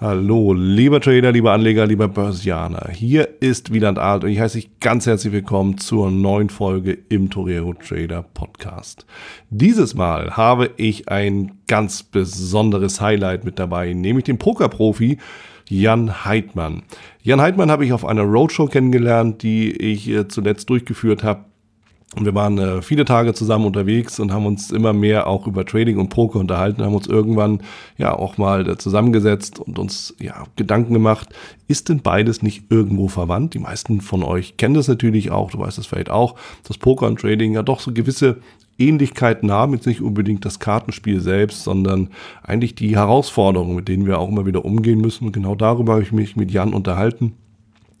Hallo, lieber Trader, lieber Anleger, lieber Börsianer. Hier ist Wieland Alt und ich heiße dich ganz herzlich willkommen zur neuen Folge im Torero Trader Podcast. Dieses Mal habe ich ein ganz besonderes Highlight mit dabei, nämlich den Pokerprofi Jan Heidmann. Jan Heidmann habe ich auf einer Roadshow kennengelernt, die ich äh, zuletzt durchgeführt habe und wir waren äh, viele Tage zusammen unterwegs und haben uns immer mehr auch über Trading und Poker unterhalten, haben uns irgendwann ja auch mal äh, zusammengesetzt und uns ja Gedanken gemacht, ist denn beides nicht irgendwo verwandt? Die meisten von euch kennen das natürlich auch, du weißt es vielleicht auch, dass Poker und Trading ja doch so gewisse Ähnlichkeiten haben, jetzt nicht unbedingt das Kartenspiel selbst, sondern eigentlich die Herausforderungen, mit denen wir auch immer wieder umgehen müssen. Und genau darüber habe ich mich mit Jan unterhalten.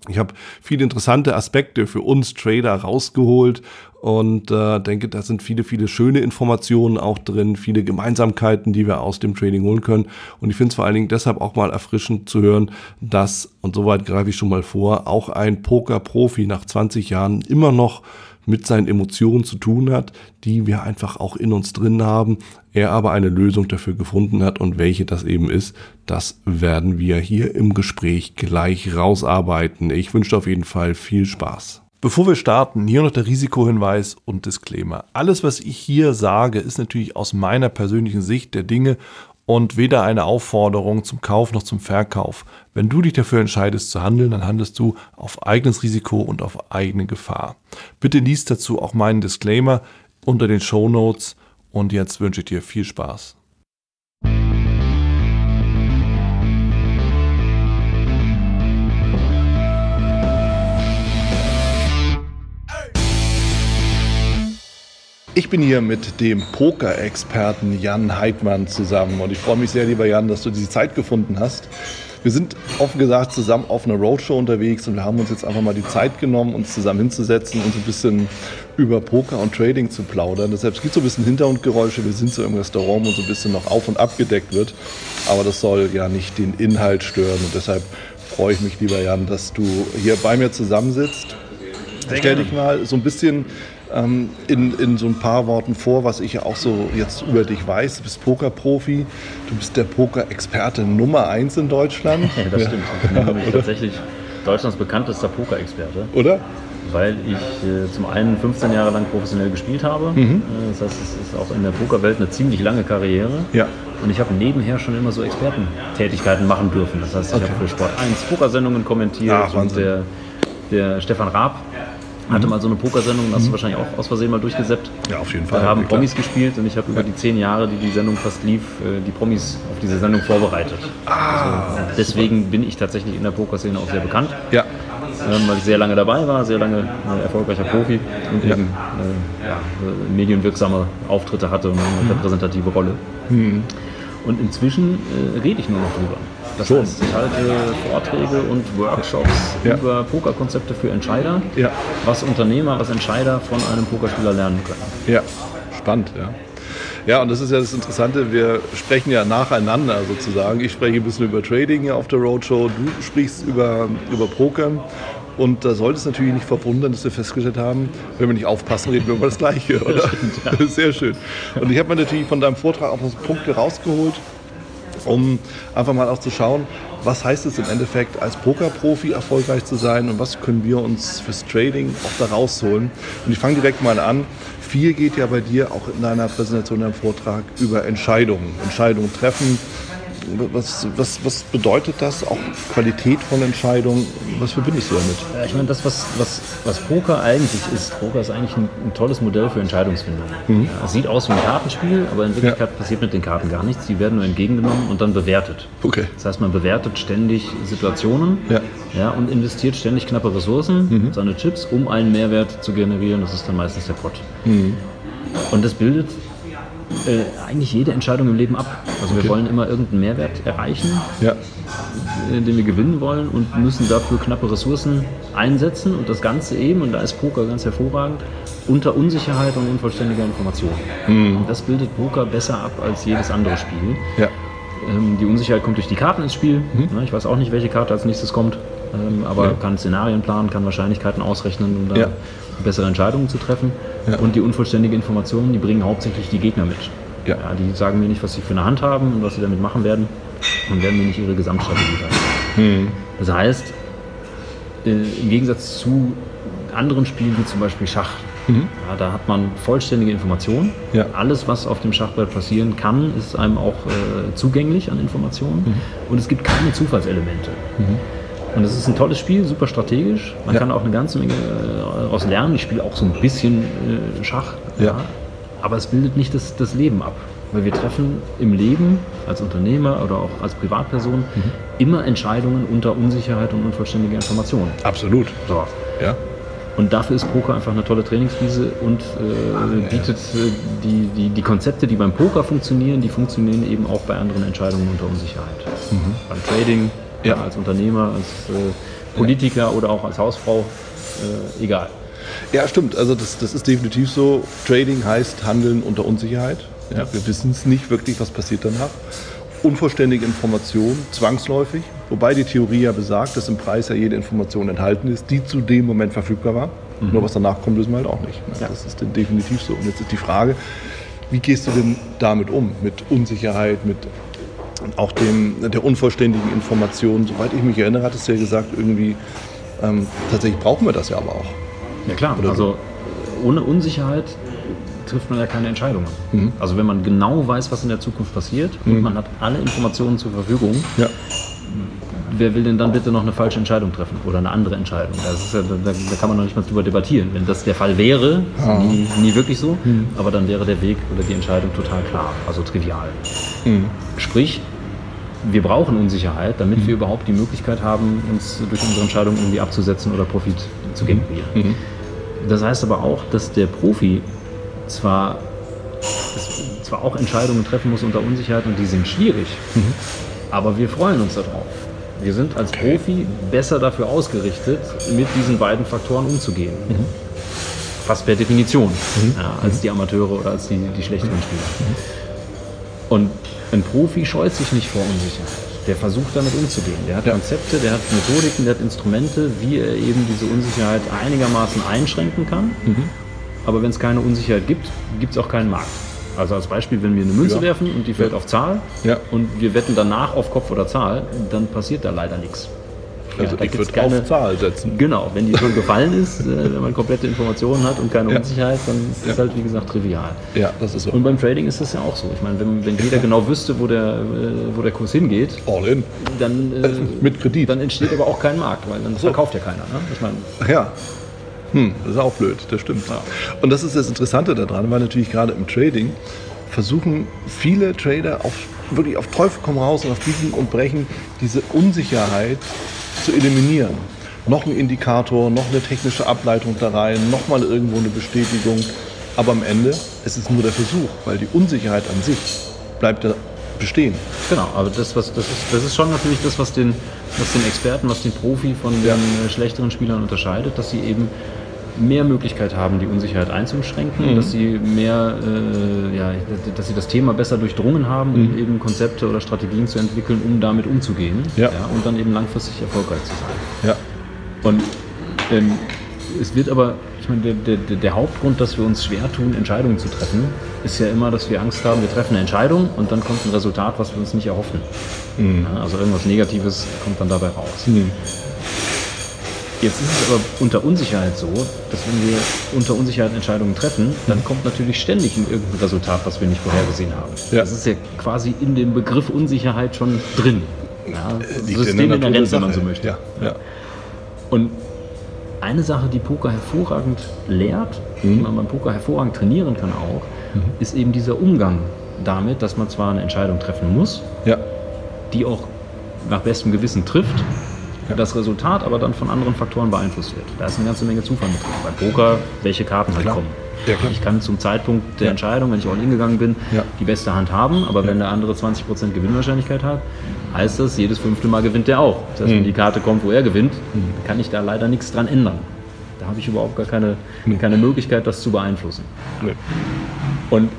Ich habe viele interessante Aspekte für uns Trader rausgeholt und äh, denke, da sind viele, viele schöne Informationen auch drin, viele Gemeinsamkeiten, die wir aus dem Trading holen können. Und ich finde es vor allen Dingen deshalb auch mal erfrischend zu hören, dass, und soweit greife ich schon mal vor, auch ein Poker-Profi nach 20 Jahren immer noch mit seinen Emotionen zu tun hat, die wir einfach auch in uns drin haben. Er aber eine Lösung dafür gefunden hat und welche das eben ist, das werden wir hier im Gespräch gleich rausarbeiten. Ich wünsche auf jeden Fall viel Spaß. Bevor wir starten, hier noch der Risikohinweis und Disclaimer. Alles, was ich hier sage, ist natürlich aus meiner persönlichen Sicht der Dinge und weder eine Aufforderung zum Kauf noch zum Verkauf. Wenn du dich dafür entscheidest zu handeln, dann handelst du auf eigenes Risiko und auf eigene Gefahr. Bitte liest dazu auch meinen Disclaimer unter den Show Notes und jetzt wünsche ich dir viel Spaß. Ich bin hier mit dem Poker-Experten Jan Heidmann zusammen und ich freue mich sehr, lieber Jan, dass du diese Zeit gefunden hast. Wir sind offen gesagt zusammen auf einer Roadshow unterwegs und wir haben uns jetzt einfach mal die Zeit genommen, uns zusammen hinzusetzen und so ein bisschen über Poker und Trading zu plaudern. Deshalb gibt es so ein bisschen Hintergrundgeräusche. Wir sind so im Restaurant, wo so ein bisschen noch auf und abgedeckt wird. Aber das soll ja nicht den Inhalt stören und deshalb freue ich mich, lieber Jan, dass du hier bei mir zusammensitzt. Stell dich mal so ein bisschen ähm, in, in so ein paar Worten vor, was ich ja auch so jetzt über dich weiß. Du bist Pokerprofi, du bist der Poker-Experte Nummer eins in Deutschland. das stimmt. Ich bin ja, tatsächlich Deutschlands bekanntester Poker-Experte. Oder? Weil ich äh, zum einen 15 Jahre lang professionell gespielt habe. Mhm. Äh, das heißt, es ist auch in der Pokerwelt eine ziemlich lange Karriere. Ja. Und ich habe nebenher schon immer so Expertentätigkeiten machen dürfen. Das heißt, ich okay. habe für Sport 1 Pokersendungen kommentiert Ach, und der, der Stefan Raab hatte mal so eine Pokersendung, hast du mhm. wahrscheinlich auch aus Versehen mal durchgesetzt. Ja, auf jeden Fall. Da haben ja, Promis gespielt und ich habe über die zehn Jahre, die die Sendung fast lief, äh, die Promis auf diese Sendung vorbereitet. Ah, also deswegen super. bin ich tatsächlich in der Pokerszene auch sehr bekannt. Ja. Ähm, weil ich sehr lange dabei war, sehr lange äh, erfolgreicher Profi und ja. eben äh, ja, medienwirksame Auftritte hatte und eine mhm. repräsentative Rolle. Mhm. Und inzwischen äh, rede ich nur noch drüber. Das Schon. heißt, ich halte Vorträge und Workshops ja. über Pokerkonzepte für Entscheider, ja. was Unternehmer, was Entscheider von einem Pokerspieler lernen können. Ja, spannend, ja. Ja, und das ist ja das Interessante, wir sprechen ja nacheinander sozusagen. Ich spreche ein bisschen über Trading hier auf der Roadshow, du sprichst über, über Poker. Und da sollte es natürlich nicht verwundern, dass wir festgestellt haben, wenn wir nicht aufpassen, reden wir über das Gleiche, oder? Sehr schön. Und ich habe mir natürlich von deinem Vortrag auch noch Punkte rausgeholt, um einfach mal auch zu schauen, was heißt es im Endeffekt als Pokerprofi erfolgreich zu sein und was können wir uns fürs Trading auch da rausholen. Und ich fange direkt mal an. Viel geht ja bei dir auch in deiner Präsentation, deinem Vortrag über Entscheidungen. Entscheidungen treffen, was, was, was bedeutet das? Auch Qualität von Entscheidungen? Was verbindest du damit? Ja, ich meine, das, was, was, was Poker eigentlich ist, Poker ist eigentlich ein, ein tolles Modell für Entscheidungsfindung. Mhm. Ja, es sieht aus wie ein Kartenspiel, aber in Wirklichkeit ja. passiert mit den Karten gar nichts. Die werden nur entgegengenommen und dann bewertet. Okay. Das heißt, man bewertet ständig Situationen ja. Ja, und investiert ständig knappe Ressourcen, mhm. seine Chips, um einen Mehrwert zu generieren. Das ist dann meistens der Pot. Mhm. Und das bildet äh, eigentlich jede Entscheidung im Leben ab. Also okay. wir wollen immer irgendeinen Mehrwert erreichen, ja. Äh, den wir gewinnen wollen und müssen dafür knappe Ressourcen einsetzen und das Ganze eben, und da ist Poker ganz hervorragend, unter Unsicherheit und unvollständiger Information. Mhm. Das bildet Poker besser ab als jedes andere Spiel. Ja. Ähm, die Unsicherheit kommt durch die Karten ins Spiel. Mhm. Ich weiß auch nicht, welche Karte als nächstes kommt, ähm, aber ja. kann Szenarien planen, kann Wahrscheinlichkeiten ausrechnen, um da ja. Bessere Entscheidungen zu treffen. Ja. Und die unvollständige Information, die bringen hauptsächlich die Gegner mit. Ja. ja. die sagen mir nicht, was sie für eine Hand haben und was sie damit machen werden. und werden mir nicht ihre Gesamtstrategie weitergeben. Das heißt, äh, im Gegensatz zu anderen Spielen wie zum Beispiel Schach, ja, da hat man vollständige Informationen. Ja. Alles, was auf dem Schachbrett passieren kann, ist einem auch äh, zugänglich an Informationen. Und es gibt keine Zufallselemente. Und es ist ein tolles Spiel, super strategisch. Man Ja. kann auch eine ganze Menge äh, daraus lernen. Ich spiele auch so ein bisschen äh, Schach. Ja. Aber es bildet nicht das, das Leben ab. Weil wir treffen im Leben als Unternehmer oder auch als Privatperson Mhm. immer Entscheidungen unter Unsicherheit und unvollständiger Information. Absolut. So. Ja. Und dafür ist Poker einfach eine tolle Trainingswiese und äh, bietet äh, die, die, die Konzepte, die beim Poker funktionieren, die funktionieren eben auch bei anderen Entscheidungen unter Unsicherheit. Beim Trading, Mhm. Ja. ja. als Unternehmer, als äh, Politiker oder auch als Hausfrau, äh, egal. Ja, stimmt. Also das, das ist definitiv so. Trading heißt Handeln unter Unsicherheit. Ja, wir wissen es nicht wirklich, was passiert danach. Unvollständige Information, zwangsläufig. Wobei die Theorie ja besagt, dass im Preis ja jede Information enthalten ist, die zu dem Moment verfügbar war. Nur was danach kommt, wissen wir halt auch nicht. Ja. Das ist definitiv so. Und jetzt ist die Frage, wie gehst du denn damit um? Mit Unsicherheit, mit auch dem, der unvollständigen Information. Soweit ich mich erinnere, hattest du ja gesagt, irgendwie, ähm, tatsächlich brauchen wir das ja aber auch. Ja klar, Oder also ohne Unsicherheit trifft man ja keine Entscheidungen. Mhm. Also wenn man genau weiß, was in der Zukunft passiert und man hat alle Informationen zur Verfügung, Ja. wer will denn dann bitte noch eine falsche Entscheidung treffen oder eine andere Entscheidung? Ja, da, da kann man noch nicht mal drüber debattieren. Wenn das der Fall wäre, ist nie, nie wirklich so, aber dann wäre der Weg oder die Entscheidung total klar, also trivial. Sprich, wir brauchen Unsicherheit, damit wir überhaupt die Möglichkeit haben, uns durch unsere Entscheidung irgendwie abzusetzen oder Profit zu generieren. Das heißt aber auch, dass der Profi zwar, zwar auch Entscheidungen treffen muss unter Unsicherheit und die sind schwierig, aber wir freuen uns darauf. Wir sind als Profi besser dafür ausgerichtet, mit diesen beiden Faktoren umzugehen. Fast per Definition, ja, als die Amateure oder als die, die schlechteren Spieler. Und ein Profi scheut sich nicht vor Unsicherheit. Der versucht damit umzugehen. Der hat Ja. Konzepte, der hat Methodiken, der hat Instrumente, wie er eben diese Unsicherheit einigermaßen einschränken kann. Aber wenn es keine Unsicherheit gibt, gibt es auch keinen Markt. Also als Beispiel, wenn wir eine Münze Ja. werfen und die fällt Ja. auf Zahl und wir wetten danach auf Kopf oder Zahl, dann passiert da leider nichts. Also ich würde auf Zahl setzen. Genau, wenn die schon gefallen ist, äh, wenn man komplette Informationen hat und keine Ja. Unsicherheit, dann ist es Ja. halt wie gesagt trivial. Ja, das ist so. Und beim Trading ist das ja auch so. Ich meine, wenn, wenn jeder genau wüsste, wo der, äh, wo der Kurs hingeht, All in. dann, äh, Mit Kredit. dann entsteht aber auch kein Markt, weil dann verkauft ja keiner. Ne? Ich meine, ja. Hm, das ist auch blöd, das stimmt. Und das ist das Interessante daran, weil natürlich gerade im Trading versuchen viele Trader auf, wirklich auf Teufel komm raus und auf Biegen und Brechen diese Unsicherheit zu eliminieren. Noch ein Indikator, noch eine technische Ableitung da rein, noch mal irgendwo eine Bestätigung. Aber am Ende ist es nur der Versuch, weil die Unsicherheit an sich bleibt ja bestehen. genau, aber das, was, das, ist, das ist schon natürlich das, was den, was den Experten, was den Profi von den Ja. äh, schlechteren Spielern unterscheidet, dass sie eben mehr Möglichkeit haben, die Unsicherheit einzuschränken, dass sie mehr, äh, ja, dass sie das Thema besser durchdrungen haben, um eben Konzepte oder Strategien zu entwickeln, um damit umzugehen Ja. und dann eben langfristig erfolgreich zu sein. Ja. Und ähm, es wird aber, ich meine, der, der, der Hauptgrund, dass wir uns schwer tun, Entscheidungen zu treffen, ist ja immer, dass wir Angst haben, wir treffen eine Entscheidung und dann kommt ein Resultat, was wir uns nicht erhoffen. Ja, also irgendwas Negatives kommt dann dabei raus. Jetzt ist es aber unter Unsicherheit so, dass wenn wir unter Unsicherheit Entscheidungen treffen, dann kommt natürlich ständig ein irgendein Resultat, was wir nicht vorhergesehen haben. Ja. Das ist ja quasi in dem Begriff Unsicherheit schon drin. Ja, Liegt in der Systeminhärent, wenn man so möchte. Ja, ja. Und eine Sache, die Poker hervorragend lehrt, Mhm. die man beim Poker hervorragend trainieren kann auch, ist eben dieser Umgang damit, dass man zwar eine Entscheidung treffen muss, ja. die auch nach bestem Gewissen trifft. Das Resultat aber dann von anderen Faktoren beeinflusst wird. Da ist eine ganze Menge Zufall mit drin. Beim Poker, welche Karten halt kommen. Ja. Ich kann zum Zeitpunkt der Ja. Entscheidung, wenn ich all in gegangen bin, Ja. die beste Hand haben, aber wenn der andere 20% Gewinnwahrscheinlichkeit hat, heißt das, jedes fünfte Mal gewinnt der auch. Das heißt, wenn Mhm. die Karte kommt, wo er gewinnt, kann ich da leider nichts dran ändern. Da habe ich überhaupt gar keine, keine Möglichkeit, das zu beeinflussen. Nee. Und,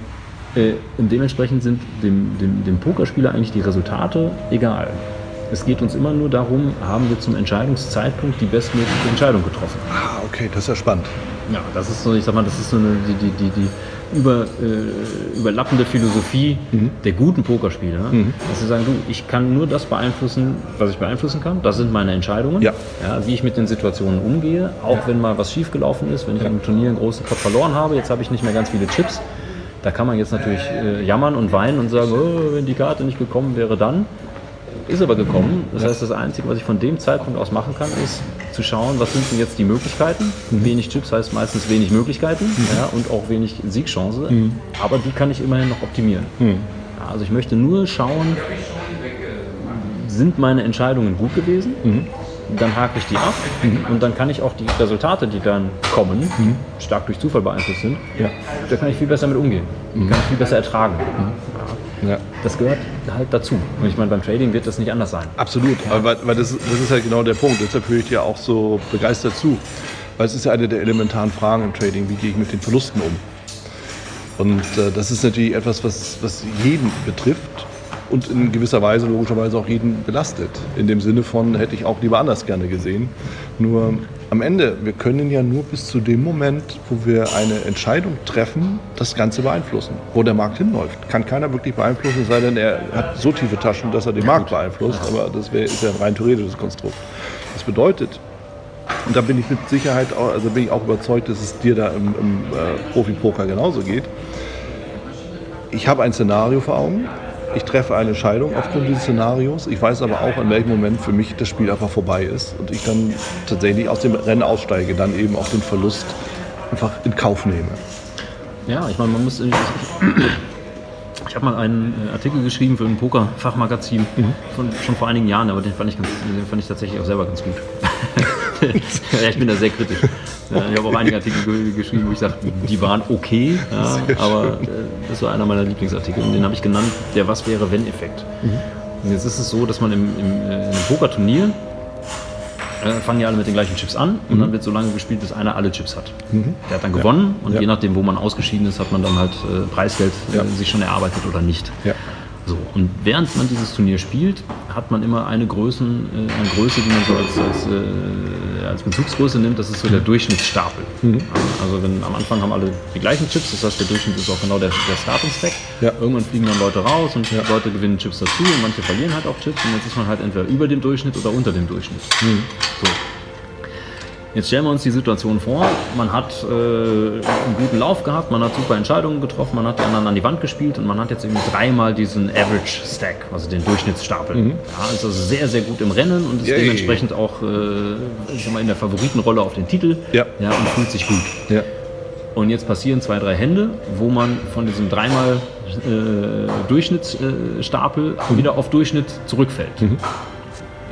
äh, und dementsprechend sind dem, dem, dem Pokerspieler eigentlich die Resultate egal. Es geht uns immer nur darum, haben wir zum Entscheidungszeitpunkt die bestmögliche Entscheidung getroffen. Ah, okay, das ist ja spannend. Ja, das ist so, ich sag mal, das ist so eine, die, die, die, über, äh, überlappende Philosophie mhm. der guten Pokerspieler. Mhm. Dass sie sagen, du, ich kann nur das beeinflussen, was ich beeinflussen kann. Das sind meine Entscheidungen. Ja. ja wie ich mit den Situationen umgehe. Auch ja. wenn mal was schiefgelaufen ist, wenn ich ja. einem Turnier einen großen Kopf verloren habe, jetzt habe ich nicht mehr ganz viele Chips. Da kann man jetzt natürlich äh, jammern und weinen und sagen, oh, wenn die Karte nicht gekommen wäre, dann. Ist aber gekommen. Das heißt, das Einzige, was ich von dem Zeitpunkt aus machen kann, ist zu schauen, was sind denn jetzt die Möglichkeiten. Mhm. Wenig Chips heißt meistens wenig Möglichkeiten mhm. ja, und auch wenig Siegchance. Mhm. Aber die kann ich immerhin noch optimieren. Mhm. Ja, also ich möchte nur schauen, sind meine Entscheidungen gut gewesen? Mhm. Dann hake ich die ab mhm. und dann kann ich auch die Resultate, die dann kommen, stark durch Zufall beeinflusst sind, ja. da kann ich viel besser mit umgehen. Kann ich viel besser ertragen. Ja. Das gehört halt dazu. Und ich meine, beim Trading wird das nicht anders sein. Absolut, ja. weil, weil das, das, ist halt genau der Punkt. Deshalb höre ich dir auch so begeistert zu. Weil es ist ja eine der elementaren Fragen im Trading, wie gehe ich mit den Verlusten um? Und äh, das ist natürlich etwas, was, was jeden betrifft und in gewisser Weise logischerweise auch jeden belastet. In dem Sinne von, hätte ich auch lieber anders gerne gesehen. Nur am Ende, wir können ja nur bis zu dem Moment, wo wir eine Entscheidung treffen, das Ganze beeinflussen. Wo der Markt hinläuft, kann keiner wirklich beeinflussen, sei denn er hat so tiefe Taschen, dass er den Markt beeinflusst. Aber das wär, ist ja ein rein theoretisches Konstrukt. Das bedeutet, und da bin ich mit Sicherheit, auch, also bin ich auch überzeugt, dass es dir da im, im äh, Profi-Poker genauso geht. Ich habe ein Szenario vor Augen, ich treffe eine Entscheidung aufgrund dieses Szenarios. Ich weiß aber auch, in welchem Moment für mich das Spiel einfach vorbei ist und ich dann tatsächlich aus dem Rennen aussteige, dann eben auch den Verlust einfach in Kauf nehme. Ja, ich meine, man muss. Ich, ich habe mal einen äh, Artikel geschrieben für ein Poker-Fachmagazin mhm. schon vor einigen Jahren, aber den fand ich, ganz, den fand ich tatsächlich auch selber ganz gut. Ja, ich bin da sehr kritisch. Ja, ich habe auch einige Artikel geschrieben, wo ich sage, die waren okay, ja, aber äh, das war einer meiner Lieblingsartikel. Und den habe ich genannt, der Was wäre wenn Effekt. Mhm. Und jetzt ist es so, dass man im, im, äh, einem Pokerturnier äh, fangen ja alle mit den gleichen Chips an und mhm. dann wird so lange gespielt, bis einer alle Chips hat. Mhm. Der hat dann gewonnen und je nachdem, wo man ausgeschieden ist, hat man dann halt äh, Preisgeld äh, sich schon erarbeitet oder nicht. So, und während man dieses Turnier spielt, hat man immer eine, Größen, äh, eine Größe, die man so als, als, äh, als Bezugsgröße nimmt, das ist so der Durchschnittsstapel. Mhm. Also wenn am Anfang haben alle die gleichen Chips, das heißt der Durchschnitt ist auch genau der, der Starting-Stack. Ja. Irgendwann fliegen dann Leute raus und ja. Leute gewinnen Chips dazu und manche verlieren halt auch Chips und jetzt ist man halt entweder über dem Durchschnitt oder unter dem Durchschnitt. Mhm. So. Jetzt stellen wir uns die Situation vor, man hat äh, einen guten Lauf gehabt, man hat super Entscheidungen getroffen, man hat die anderen an die Wand gespielt und man hat jetzt eben dreimal diesen Average Stack, also den Durchschnittsstapel. Mhm. Ja, ist also sehr, sehr gut im Rennen und ist Yay. dementsprechend auch äh, ich sag mal, in der Favoritenrolle auf den Titel ja. Ja, und fühlt sich gut. Ja. Und jetzt passieren zwei, drei Hände, wo man von diesem dreimal äh, Durchschnittsstapel mhm. wieder auf Durchschnitt zurückfällt. Mhm.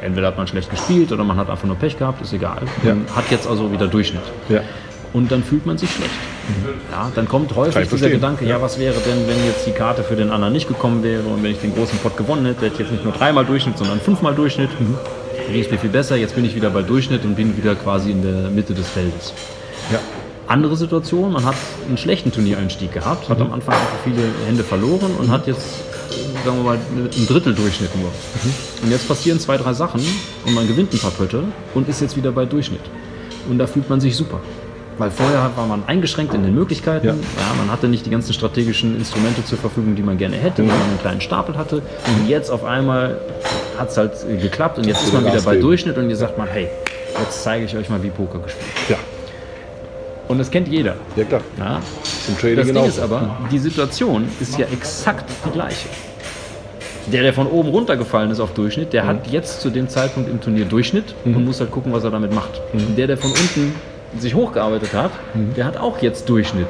Entweder hat man schlecht gespielt oder man hat einfach nur Pech gehabt, ist egal. Ja. hat jetzt also wieder Durchschnitt. Ja. Und dann fühlt man sich schlecht. Mhm. Ja, dann kommt häufig dieser Gedanke, ja. was wäre denn, wenn jetzt die Karte für den anderen nicht gekommen wäre und wenn ich den großen Pot gewonnen hätte, hätte ich jetzt nicht nur dreimal Durchschnitt, sondern fünfmal Durchschnitt. Mhm. Ging es mir viel besser, jetzt bin ich wieder bei Durchschnitt und bin wieder quasi in der Mitte des Feldes. Ja. Andere Situation, man hat einen schlechten Turniereinstieg gehabt, hat mhm. am Anfang einfach viele Hände verloren und hat jetzt sagen wir mal, ein Drittel Durchschnitt nur. Mhm. Und jetzt passieren zwei, drei Sachen und man gewinnt ein paar Pötte und ist jetzt wieder bei Durchschnitt. Und da fühlt man sich super. Weil vorher war man eingeschränkt in den Möglichkeiten. Ja. ja. man hatte nicht die ganzen strategischen Instrumente zur Verfügung, die man gerne hätte, mhm. weil man einen kleinen Stapel hatte. Und jetzt auf einmal hat es halt geklappt und jetzt ist man wieder bei Durchschnitt und jetzt sagt man, hey, jetzt zeige ich euch mal, wie Poker gespielt wird. Ja. Und das kennt jeder. Ja, klar. Ja. das Ding ist aber, die Situation ist ja exakt die gleiche. Der, der von oben runtergefallen ist auf Durchschnitt, der mhm. hat jetzt zu dem Zeitpunkt im Turnier Durchschnitt mhm. und muss halt gucken, was er damit macht. Mhm. Der, der von unten sich hochgearbeitet hat, mhm. der hat auch jetzt Durchschnitt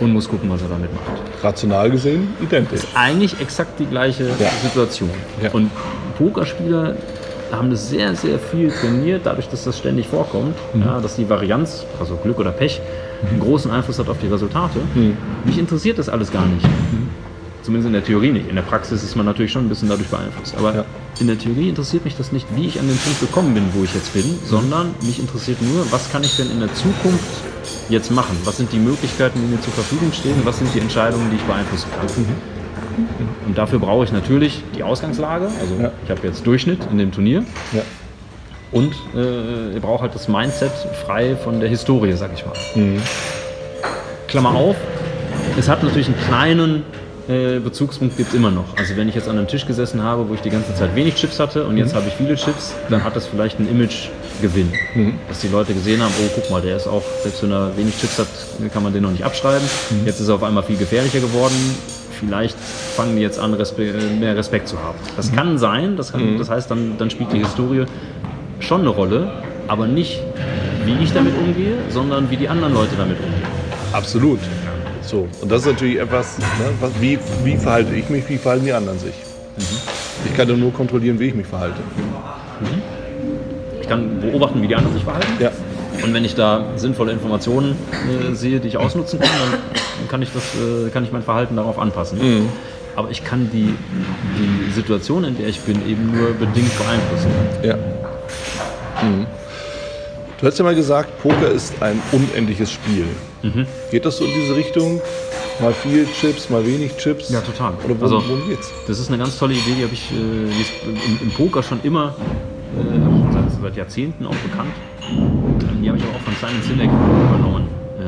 und muss gucken, was er damit macht. Rational gesehen identisch. Ist eigentlich exakt die gleiche ja. Situation. Ja. Und Pokerspieler haben das sehr, sehr viel trainiert, dadurch, dass das ständig vorkommt, mhm. ja, dass die Varianz, also Glück oder Pech, einen großen Einfluss hat auf die Resultate. Mhm. Mich interessiert das alles gar nicht. Mhm. Zumindest in der Theorie nicht. In der Praxis ist man natürlich schon ein bisschen dadurch beeinflusst. Aber ja. in der Theorie interessiert mich das nicht, wie ich an den Punkt gekommen bin, wo ich jetzt bin, sondern mich interessiert nur, was kann ich denn in der Zukunft jetzt machen? Was sind die Möglichkeiten, die mir zur Verfügung stehen? Was sind die Entscheidungen, die ich beeinflussen kann? Mhm. Und dafür brauche ich natürlich die Ausgangslage. Also Ja. ich habe jetzt Durchschnitt in dem Turnier. Ja. Und äh, ich brauche halt das Mindset frei von der Historie, sag ich mal. Klammer auf, es hat natürlich einen kleinen äh, Bezugspunkt gibt es immer noch. Also wenn ich jetzt an einem Tisch gesessen habe, wo ich die ganze Zeit wenig Chips hatte und jetzt habe ich viele Chips, dann hat das vielleicht einen Imagegewinn. Dass die Leute gesehen haben, oh guck mal, der ist auch, selbst wenn er wenig Chips hat, kann man den noch nicht abschreiben. Jetzt ist er auf einmal viel gefährlicher geworden. Vielleicht fangen die jetzt an, Respe mehr Respekt zu haben. Das kann sein, das, kann, das heißt, dann, dann spielt die Historie schon eine Rolle, aber nicht wie ich damit umgehe, sondern wie die anderen Leute damit umgehen. Absolut. So, und das ist natürlich etwas, ne, was, wie, wie verhalte ich mich, wie verhalten die anderen sich. Ich kann nur kontrollieren, wie ich mich verhalte. Ich kann beobachten, wie die anderen sich verhalten. Ja. Und wenn ich da sinnvolle Informationen äh, sehe, die ich ausnutzen kann, dann kann ich, das, äh, kann ich mein Verhalten darauf anpassen. Aber ich kann die, die Situation, in der ich bin, eben nur bedingt beeinflussen. Ja. Mhm. Du hast ja mal gesagt, Poker ist ein unendliches Spiel. Geht das so in diese Richtung? Mal viel Chips, mal wenig Chips? Ja, total. Oder worum, Also- worum geht's? Das ist eine ganz tolle Idee, die habe ich äh, im, im Poker schon immer äh, seit, seit Jahrzehnten auch bekannt. Die habe ich aber auch von Simon Sinek übernommen. Äh,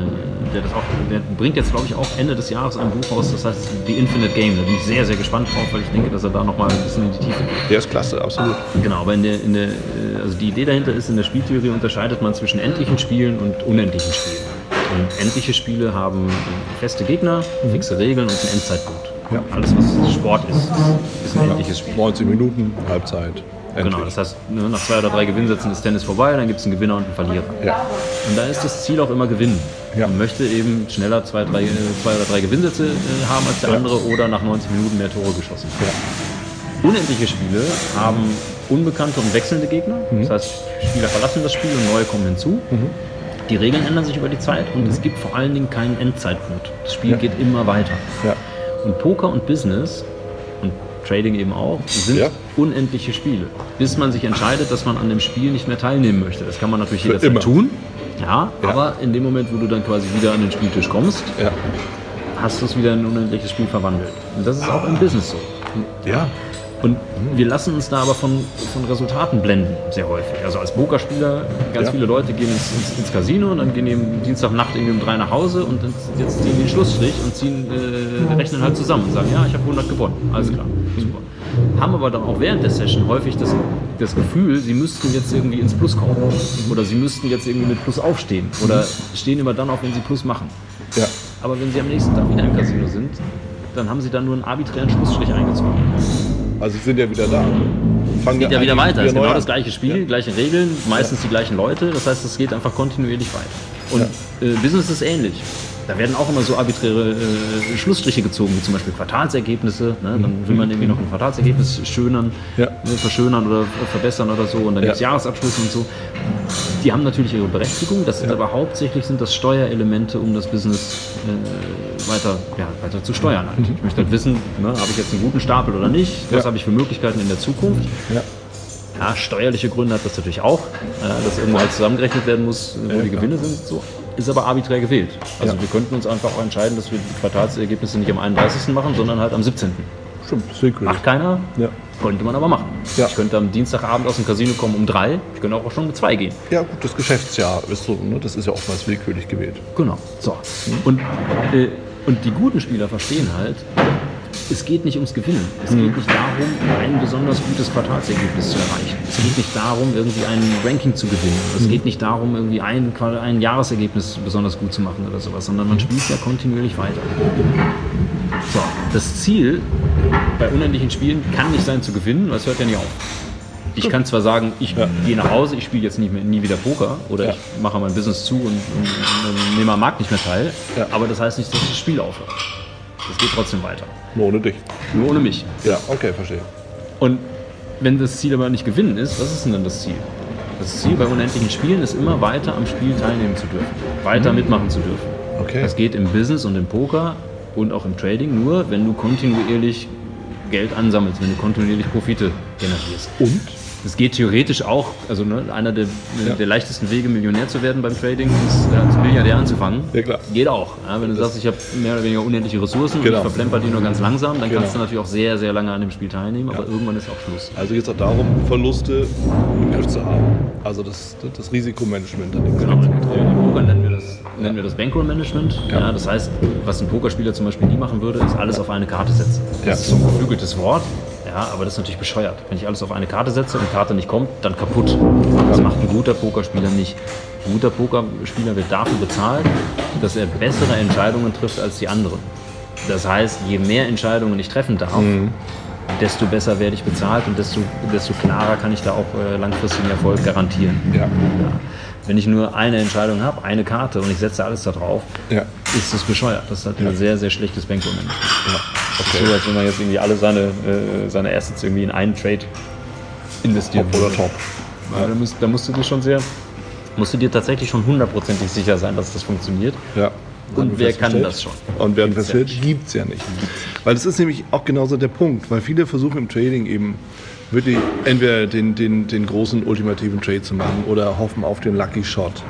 der, das auch, der bringt jetzt, glaube ich, auch Ende des Jahres ein Buch raus, das heißt The Infinite Game. Da bin ich sehr, sehr gespannt drauf, weil ich denke, dass er da nochmal ein bisschen in die Tiefe geht. Der ist klasse, absolut. Genau, aber in der, in der, äh, also die Idee dahinter ist, in der Spieltheorie unterscheidet man zwischen endlichen Spielen und unendlichen Spielen. Und endliche Spiele haben feste Gegner, fixe Regeln und einen Endzeitpunkt. Ja. Alles, was Sport ist, ist ein endliches Spiel. 90 Minuten, Halbzeit. Genau, endlich. das heißt, ne, nach zwei oder drei Gewinnsätzen ist Tennis vorbei, dann gibt es einen Gewinner und einen Verlierer. Ja. Und da ist das Ziel auch immer Gewinnen. Ja. Man möchte eben schneller zwei, drei, äh, zwei oder drei Gewinnsätze äh, haben als der Ja. andere oder nach 90 Minuten mehr Tore geschossen. Unendliche Spiele haben unbekannte und wechselnde Gegner. Das heißt, Spieler verlassen das Spiel und neue kommen hinzu. Die Regeln ändern sich über die Zeit und es gibt vor allen Dingen keinen Endzeitpunkt. Das Spiel geht immer weiter. Und Poker und Business Trading eben auch sind Ja. unendliche Spiele. Bis man sich entscheidet, dass man an dem Spiel nicht mehr teilnehmen möchte. Das kann man natürlich Für jederzeit immer. tun. Ja, Ja. aber in dem Moment, wo du dann quasi wieder an den Spieltisch kommst, Ja. hast du es wieder in ein unendliches Spiel verwandelt. Und das ist auch im Business so. Ja. Und wir lassen uns da aber von, von Resultaten blenden, sehr häufig. Also als Pokerspieler, ganz Ja. viele Leute gehen ins, ins, ins Casino und dann gehen die am Dienstagnacht irgendwie um drei nach Hause und dann, jetzt ziehen die einen Schlussstrich und ziehen, äh, rechnen halt zusammen und sagen, ja, ich habe 100 gewonnen. Alles klar, super. Haben aber dann auch während der Session häufig das, das Gefühl, sie müssten jetzt irgendwie ins Plus kommen. Oder sie müssten jetzt irgendwie mit Plus aufstehen. Oder stehen immer dann auf, wenn sie Plus machen. Ja. Aber wenn sie am nächsten Tag wieder im Casino sind, dann haben sie dann nur einen arbiträren Schlussstrich eingezogen. Also sie sind ja wieder da. Fangen geht ja wieder weiter. Es ist genau das gleiche Spiel, gleiche Regeln, meistens die gleichen Leute. Das heißt, es geht einfach kontinuierlich weiter. Und äh, Business ist ähnlich. Da werden auch immer so arbiträre äh, Schlussstriche gezogen, wie zum Beispiel Quartalsergebnisse. Ne? Dann will man irgendwie noch ein Quartalsergebnis schönern, Ja. ne, verschönern oder verbessern oder so. Und dann Ja. gibt es Jahresabschlüsse und so. Die haben natürlich ihre Berechtigung. Das sind aber hauptsächlich sind das Steuerelemente, um das Business äh, weiter, ja, weiter zu steuern. Halt. Ich möchte halt wissen, ne, habe ich jetzt einen guten Stapel oder nicht? Was Ja. habe ich für Möglichkeiten in der Zukunft? Ja. Ja, steuerliche Gründe hat das natürlich auch, äh, dass irgendwo halt zusammengerechnet werden muss, wo Ja, die. Gewinne sind. So. Ist aber arbiträr gewählt. Also Ja. wir könnten uns einfach auch entscheiden, dass wir die Quartalsergebnisse nicht am 31. machen, sondern halt am 17. Stimmt, willkürlich. Macht keiner, Ja. könnte man aber machen. Ja. Ich könnte am Dienstagabend aus dem Casino kommen um drei, ich könnte auch schon um zwei gehen. ja, gut, das Geschäftsjahr ist so, ne? das ist ja oftmals willkürlich gewählt. Genau. So. Und, äh, und die guten Spieler verstehen halt, es geht nicht ums Gewinnen. Es geht nicht darum, ein besonders gutes Quartalsergebnis zu erreichen. Es geht nicht darum, irgendwie ein Ranking zu gewinnen. Es geht nicht darum, irgendwie ein, ein Jahresergebnis besonders gut zu machen oder sowas, sondern man spielt ja kontinuierlich weiter. So, das Ziel bei unendlichen Spielen kann nicht sein zu gewinnen, weil es hört ja nicht auf. Ich kann zwar sagen, ich Ja. gehe nach Hause, ich spiele jetzt nie, mehr, nie wieder Poker oder Ja. ich mache mein Business zu und, und, und nehme am Markt nicht mehr teil, Ja. aber das heißt nicht, dass das Spiel aufhört. Es geht trotzdem weiter. Nur ohne dich. Nur ohne mich. Ja, okay, verstehe. Und wenn das Ziel aber nicht gewinnen ist, was ist denn dann das Ziel? Das Ziel bei unendlichen Spielen ist immer weiter am Spiel teilnehmen zu dürfen, weiter mitmachen zu dürfen. Okay. Das geht im Business und im Poker und auch im Trading nur, wenn du kontinuierlich Geld ansammelst, wenn du kontinuierlich Profite generierst. Und es geht theoretisch auch, also ne, einer der, ja. der leichtesten Wege, Millionär zu werden beim Trading, ist äh, als Milliardär anzufangen. Ja, klar. Geht auch. Ja, wenn du das sagst, ich habe mehr oder weniger unendliche Ressourcen genau. und ich verplemper die nur ganz langsam, dann genau. kannst du natürlich auch sehr, sehr lange an dem Spiel teilnehmen, aber irgendwann ist auch Schluss. Also geht es auch darum, Verluste im Griff zu haben. Also das, das Risikomanagement an dem genau. Im Poker nennen wir das, nennen wir das Bankroll-Management. Ja. das heißt, was ein Pokerspieler zum Beispiel nie machen würde, ist alles auf eine Karte setzen. Das ist so ein geflügeltes Wort. Ja, aber das ist natürlich bescheuert. Wenn ich alles auf eine Karte setze und die Karte nicht kommt, dann kaputt. Das macht ein guter Pokerspieler nicht. Ein guter Pokerspieler wird dafür bezahlt, dass er bessere Entscheidungen trifft als die anderen. Das heißt, je mehr Entscheidungen ich treffen darf, mhm. desto besser werde ich bezahlt und desto, desto klarer kann ich da auch äh, langfristigen Erfolg garantieren. Ja. Ja. Wenn ich nur eine Entscheidung habe, eine Karte und ich setze alles da drauf, ja. ist das bescheuert. Das ist halt ein sehr, sehr schlechtes Bankroll-Management. Okay. So, als wenn man jetzt irgendwie alle seine, äh, seine Assets irgendwie in einen Trade investieren Top oder top. Ja. Da, musst, da musst du dir schon sehr, musst du dir tatsächlich schon hundertprozentig sicher sein, dass das funktioniert. Ja. Und wer kann das schon? Und wer feststellt, gibt es ja nicht. Weil das ist nämlich auch genauso der Punkt, weil viele versuchen im Trading eben wirklich entweder den, den, den großen ultimativen Trade zu machen oder hoffen auf den Lucky Shot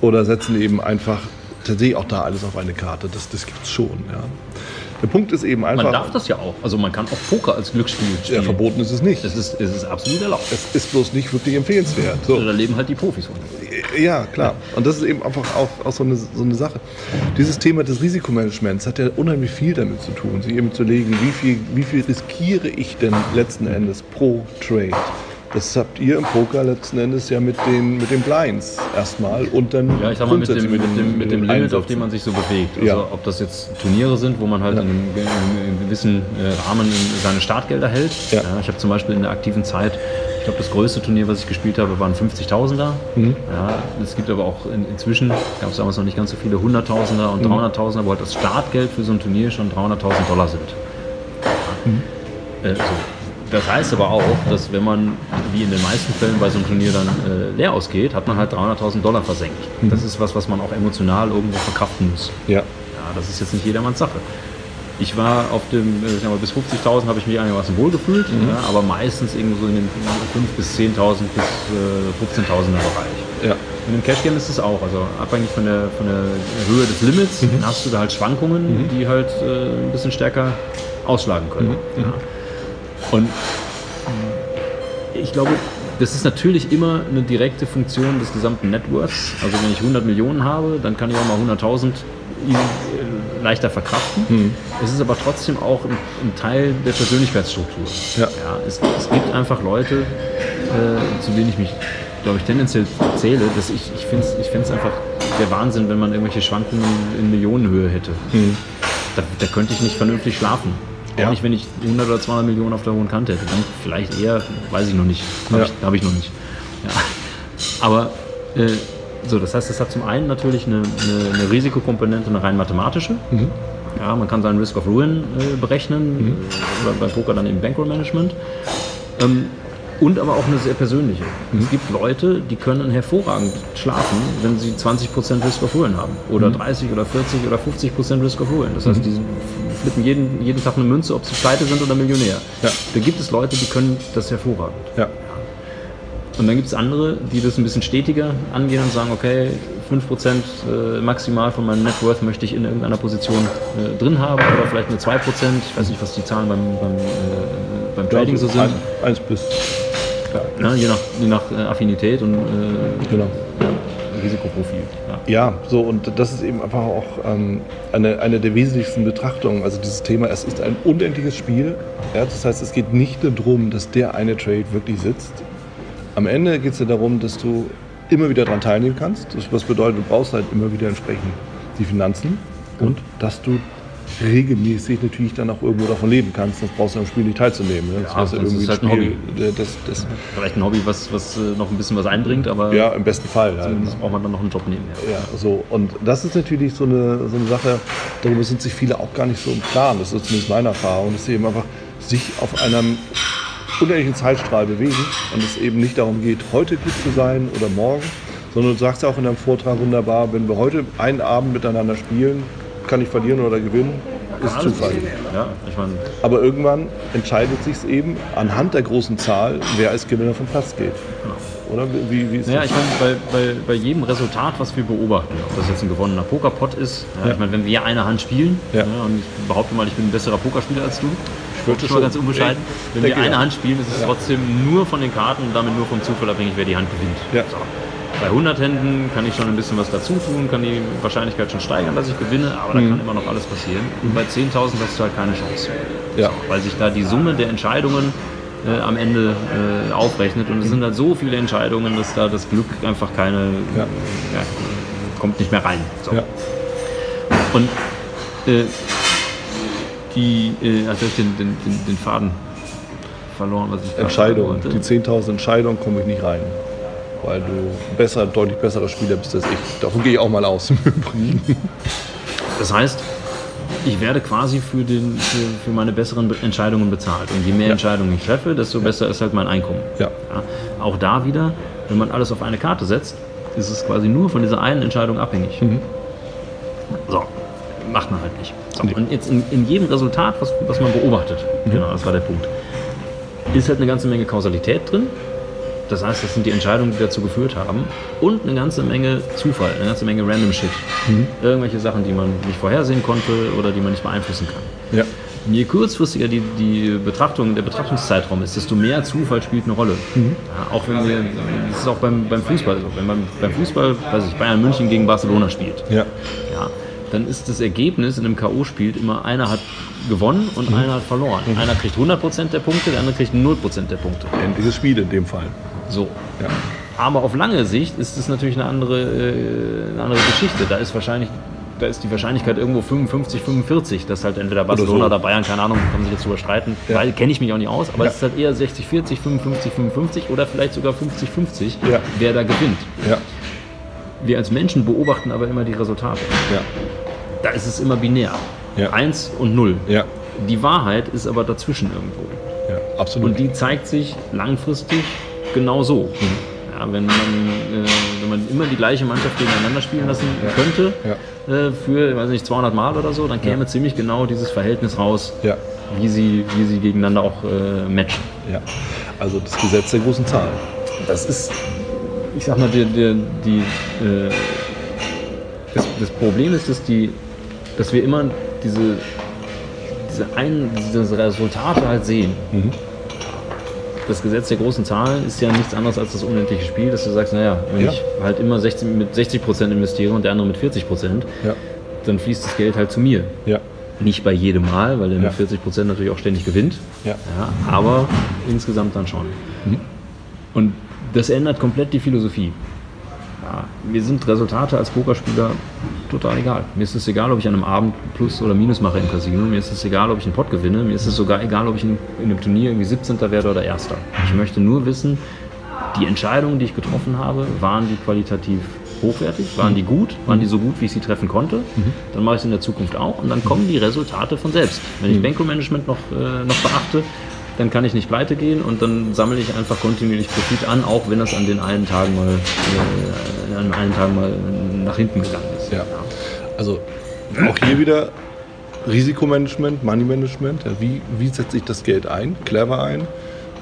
oder setzen eben einfach tatsächlich auch da alles auf eine Karte. Das, das gibt es schon. Ja. Der Punkt ist eben einfach. Man darf das ja auch. Also man kann auch Poker als Glücksspiel spielen. Ja, verboten ist es nicht. Es ist, es ist absolut erlaubt. Es ist bloß nicht wirklich empfehlenswert. So. Da leben halt die Profis von. Ja, klar. Und das ist eben einfach auch, auch so, eine, so eine Sache. Dieses Thema des Risikomanagements hat ja unheimlich viel damit zu tun, sich eben zu legen, wie viel, wie viel riskiere ich denn letzten Endes pro Trade. Das habt ihr im Poker letzten Endes ja mit den, mit den Blinds erstmal und dann. Ja, ich sag mal mit dem, mit dem, mit dem Limit, auf dem man sich so bewegt. Also ja. ob das jetzt Turniere sind, wo man halt ja. in, einem, in, einem, gewissen äh, Rahmen seine Startgelder hält. Ja. ja ich habe zum Beispiel in der aktiven Zeit, ich glaube, das größte Turnier, was ich gespielt habe, waren 50.000er. Mhm. Ja, es gibt aber auch in, inzwischen, gab es damals noch nicht ganz so viele 100.000er und mhm. 300.000er, wo halt das Startgeld für so ein Turnier schon 300.000 Dollar sind. Mhm. Äh, so. Das heißt aber auch, dass wenn man, wie in den meisten Fällen bei so einem Turnier dann äh, leer ausgeht, hat man halt 300.000 Dollar versenkt. Mhm. Das ist was, was man auch emotional irgendwo verkraften muss. Ja. Ja, das ist jetzt nicht jedermanns Sache. Ich war auf dem, äh, ich mal, bis 50.000 habe ich mich einigermaßen wohl gefühlt, mhm. ja, aber meistens irgendwo so in den 5.000 bis 10.000 bis äh, 15.000er Bereich. Ja. Und im Cash Game ist es auch, also abhängig von der, von der Höhe des Limits mhm. hast du da halt Schwankungen, mhm. die halt äh, ein bisschen stärker ausschlagen können. Mhm. Ja. Und ich glaube, das ist natürlich immer eine direkte Funktion des gesamten Networks. Also wenn ich 100 Millionen habe, dann kann ich auch mal 100.000 äh, leichter verkraften. Mhm. Es ist aber trotzdem auch ein, ein Teil der Persönlichkeitsstruktur. Ja. Ja, es, es, gibt einfach Leute, äh, zu denen ich mich, glaube ich, tendenziell zähle. Dass ich ich finde es ich einfach der Wahnsinn, wenn man irgendwelche Schwankungen in Millionenhöhe hätte. Mhm. Da, da könnte ich nicht vernünftig schlafen. Ja. Auch nicht, wenn ich 100 oder 200 Millionen auf der hohen Kante hätte. Dann vielleicht eher, weiß ich noch nicht. Habe ja. ich, hab ich, noch nicht. Ja. Aber äh, so, das heißt, es hat zum einen natürlich eine, eine, eine Risikokomponente, eine rein mathematische. Mhm. Ja, man kann seinen Risk of Ruin äh, berechnen mhm. oder beim Poker dann eben Bankroll Management. Ähm, und aber auch eine sehr persönliche. Mhm. Es gibt Leute, die können hervorragend schlafen, wenn sie 20% Risk of Ruin haben. Oder mhm. 30 oder 40 oder 50% Risk of Ruin. Das heißt, mhm. die flippen jeden, jeden Tag eine Münze, ob sie pleite sind oder Millionär. Ja. Da gibt es Leute, die können das hervorragend. Ja. Und dann gibt es andere, die das ein bisschen stetiger angehen und sagen, okay, 5% äh, maximal von meinem Net Worth möchte ich in irgendeiner Position äh, drin haben oder vielleicht nur 2%. Ich weiß nicht, was die Zahlen beim, beim, äh, beim Trading so sind. 1 bis. Ja, ne, je nach, je nach äh, Affinität und äh, genau. ja, Risikoprofil. Ja. so und das ist eben einfach auch ähm, eine, eine der wesentlichsten Betrachtungen. Also dieses Thema, es ist ein unendliches Spiel. Ja, das heißt, es geht nicht darum, dass der eine Trade wirklich sitzt. Am Ende geht es ja darum, dass du immer wieder daran teilnehmen kannst. Das, was bedeutet, du brauchst halt immer wieder entsprechend die Finanzen und dass du regelmäßig natürlich dann auch irgendwo davon leben kannst, sonst brauchst du am Spiel nicht teilzunehmen. Ne? Ja, das, ist halt ein Hobby. Das, das Vielleicht ein Hobby, was, was äh, noch ein bisschen was einbringt, aber ja, im besten Fall. Zumindest braucht man dann noch einen Job nehmen. Ja, so und das ist natürlich so eine, so eine Sache, darüber sind sich viele auch gar nicht so im Klaren. Das ist zumindest meine Erfahrung, dass sie eben einfach sich auf einem unendlichen Zeitstrahl bewegen und es eben nicht darum geht, heute gut zu sein oder morgen, sondern du sagst ja auch in deinem Vortrag wunderbar, wenn wir heute einen Abend miteinander spielen, kann ich verlieren oder gewinnen ist Zufall. Ja, ich meine, Aber irgendwann entscheidet sich eben anhand der großen Zahl, wer als Gewinner vom Platz geht. Oder wie, wie ist Ja, das? ich meine, bei, bei, bei jedem Resultat, was wir beobachten, ob das jetzt ein gewonnener Pokerpot ist, ja, Ja. ich meine, wenn wir eine Hand spielen, Ja. ja. und ich behaupte mal, ich bin ein besserer Pokerspieler als du, ich würde schon schon- mal ganz unbescheiden, wenn wir eine. Hand spielen, ist es trotzdem nur von den Karten und damit nur vom Zufall abhängig, wer die Hand gewinnt. So. Bei 100 Händen kann ich schon ein bisschen was dazu tun, kann die Wahrscheinlichkeit schon steigern, dass ich gewinne, aber da Mhm. kann immer noch alles passieren. Und bei 10.000 hast du halt keine Chance. Ja. Weil sich da die Summe der Entscheidungen äh, am Ende äh, aufrechnet. Und es sind halt so viele Entscheidungen, dass da das Glück einfach keine, Ja. ja, kommt nicht mehr rein. So. Ja. Und äh, die, äh, also ich den, den, den, den Faden verloren, was ich Entscheidung, die 10.000 Entscheidungen komme ich nicht rein. Weil du besser, deutlich besserer Spieler bist als ich. Davon gehe ich auch mal aus. im Übrigen. Das heißt, ich werde quasi für, den, für, für meine besseren Be- Entscheidungen bezahlt. Und je mehr Ja. Entscheidungen ich treffe, desto besser ist halt mein Einkommen. Ja. Ja, auch da wieder, wenn man alles auf eine Karte setzt, ist es quasi nur von dieser einen Entscheidung abhängig. So, macht man halt nicht. So, Mhm. Nee. Und jetzt in, in jedem Resultat, was, was man beobachtet, Mhm. genau, das war der Punkt, ist halt eine ganze Menge Kausalität drin. Das heißt, das sind die Entscheidungen, die dazu geführt haben. Und eine ganze Menge Zufall, eine ganze Menge Random Shit. Mhm. Irgendwelche Sachen, die man nicht vorhersehen konnte oder die man nicht beeinflussen kann. ja. Je kurzfristiger die, die Betrachtung, der Betrachtungszeitraum ist, desto mehr Zufall spielt eine Rolle. Ja, auch wenn wir, das ist auch beim, beim Fußball so. Wenn man beim Fußball, weiß ich, Bayern München gegen Barcelona spielt, Ja. ja, dann ist das Ergebnis in einem K.O.-Spiel immer, einer hat gewonnen und einer hat verloren. Einer kriegt 100% der Punkte, der andere kriegt 0% der Punkte. Endliches Spiel in dem Fall. So. Ja. Aber auf lange Sicht ist es natürlich eine andere, äh, eine andere Geschichte. Da ist wahrscheinlich, da ist die Wahrscheinlichkeit irgendwo 55, 45, dass halt entweder Barcelona so. oder, Bayern, keine Ahnung, kann man sich jetzt drüber streiten, Ja. weil kenne ich mich auch nicht aus, aber Ja. es ist halt eher 60, 40, 55, 55 oder vielleicht sogar 50, 50, Ja. wer da gewinnt. Wir als Menschen beobachten aber immer die Resultate. Da ist es immer binär. Eins und null. Die Wahrheit ist aber dazwischen irgendwo. Absolut. Und die zeigt sich langfristig genau so. Ja, wenn, man, äh, wenn man immer die gleiche Mannschaft gegeneinander spielen lassen könnte, äh, für weiß nicht, 200 Mal oder so, dann käme Ja. ziemlich genau dieses Verhältnis raus, ja. wie, sie, wie sie gegeneinander auch äh, matchen. Ja. Also das Gesetz der großen Zahl. Das ist, ich sag mal, der, die, äh, das, das Problem ist, dass, die, dass wir immer diese, diese, ein, diese Resultate halt sehen. Das Gesetz der großen Zahlen ist ja nichts anderes als das unendliche Spiel, dass du sagst, naja, wenn Ja. ich halt immer 60, mit 60 Prozent investiere und der andere mit 40 Prozent, Ja. dann fließt das Geld halt zu mir. Ja. Nicht bei jedem Mal, weil der mit 40 Prozent natürlich auch ständig gewinnt. Aber insgesamt dann schon. Mhm. Und das ändert komplett die Philosophie. Ja, mir sind Resultate als Pokerspieler total egal. Mir ist es egal, ob ich an einem Abend Plus oder Minus mache im Casino. Mir ist es egal, ob ich einen Pot gewinne. Mir ist es sogar egal, ob ich in, in einem Turnier irgendwie 17. werde oder Erster. Ich möchte nur wissen, die Entscheidungen, die ich getroffen habe, waren die qualitativ hochwertig? Waren die gut? Waren die so gut, wie ich sie treffen konnte? Dann mache ich es in der Zukunft auch und dann kommen die Resultate von selbst. Wenn ich Bankroll-Management noch, äh, noch beachte, dann kann ich nicht pleite gehen und dann sammle ich einfach kontinuierlich Profit an, auch wenn das an den einen Tagen mal, äh, an einen Tagen mal nach hinten gegangen ist. Ja. Also auch hier wieder Risikomanagement, Money-Management. Ja, wie, wie setze ich das Geld ein? Clever ein.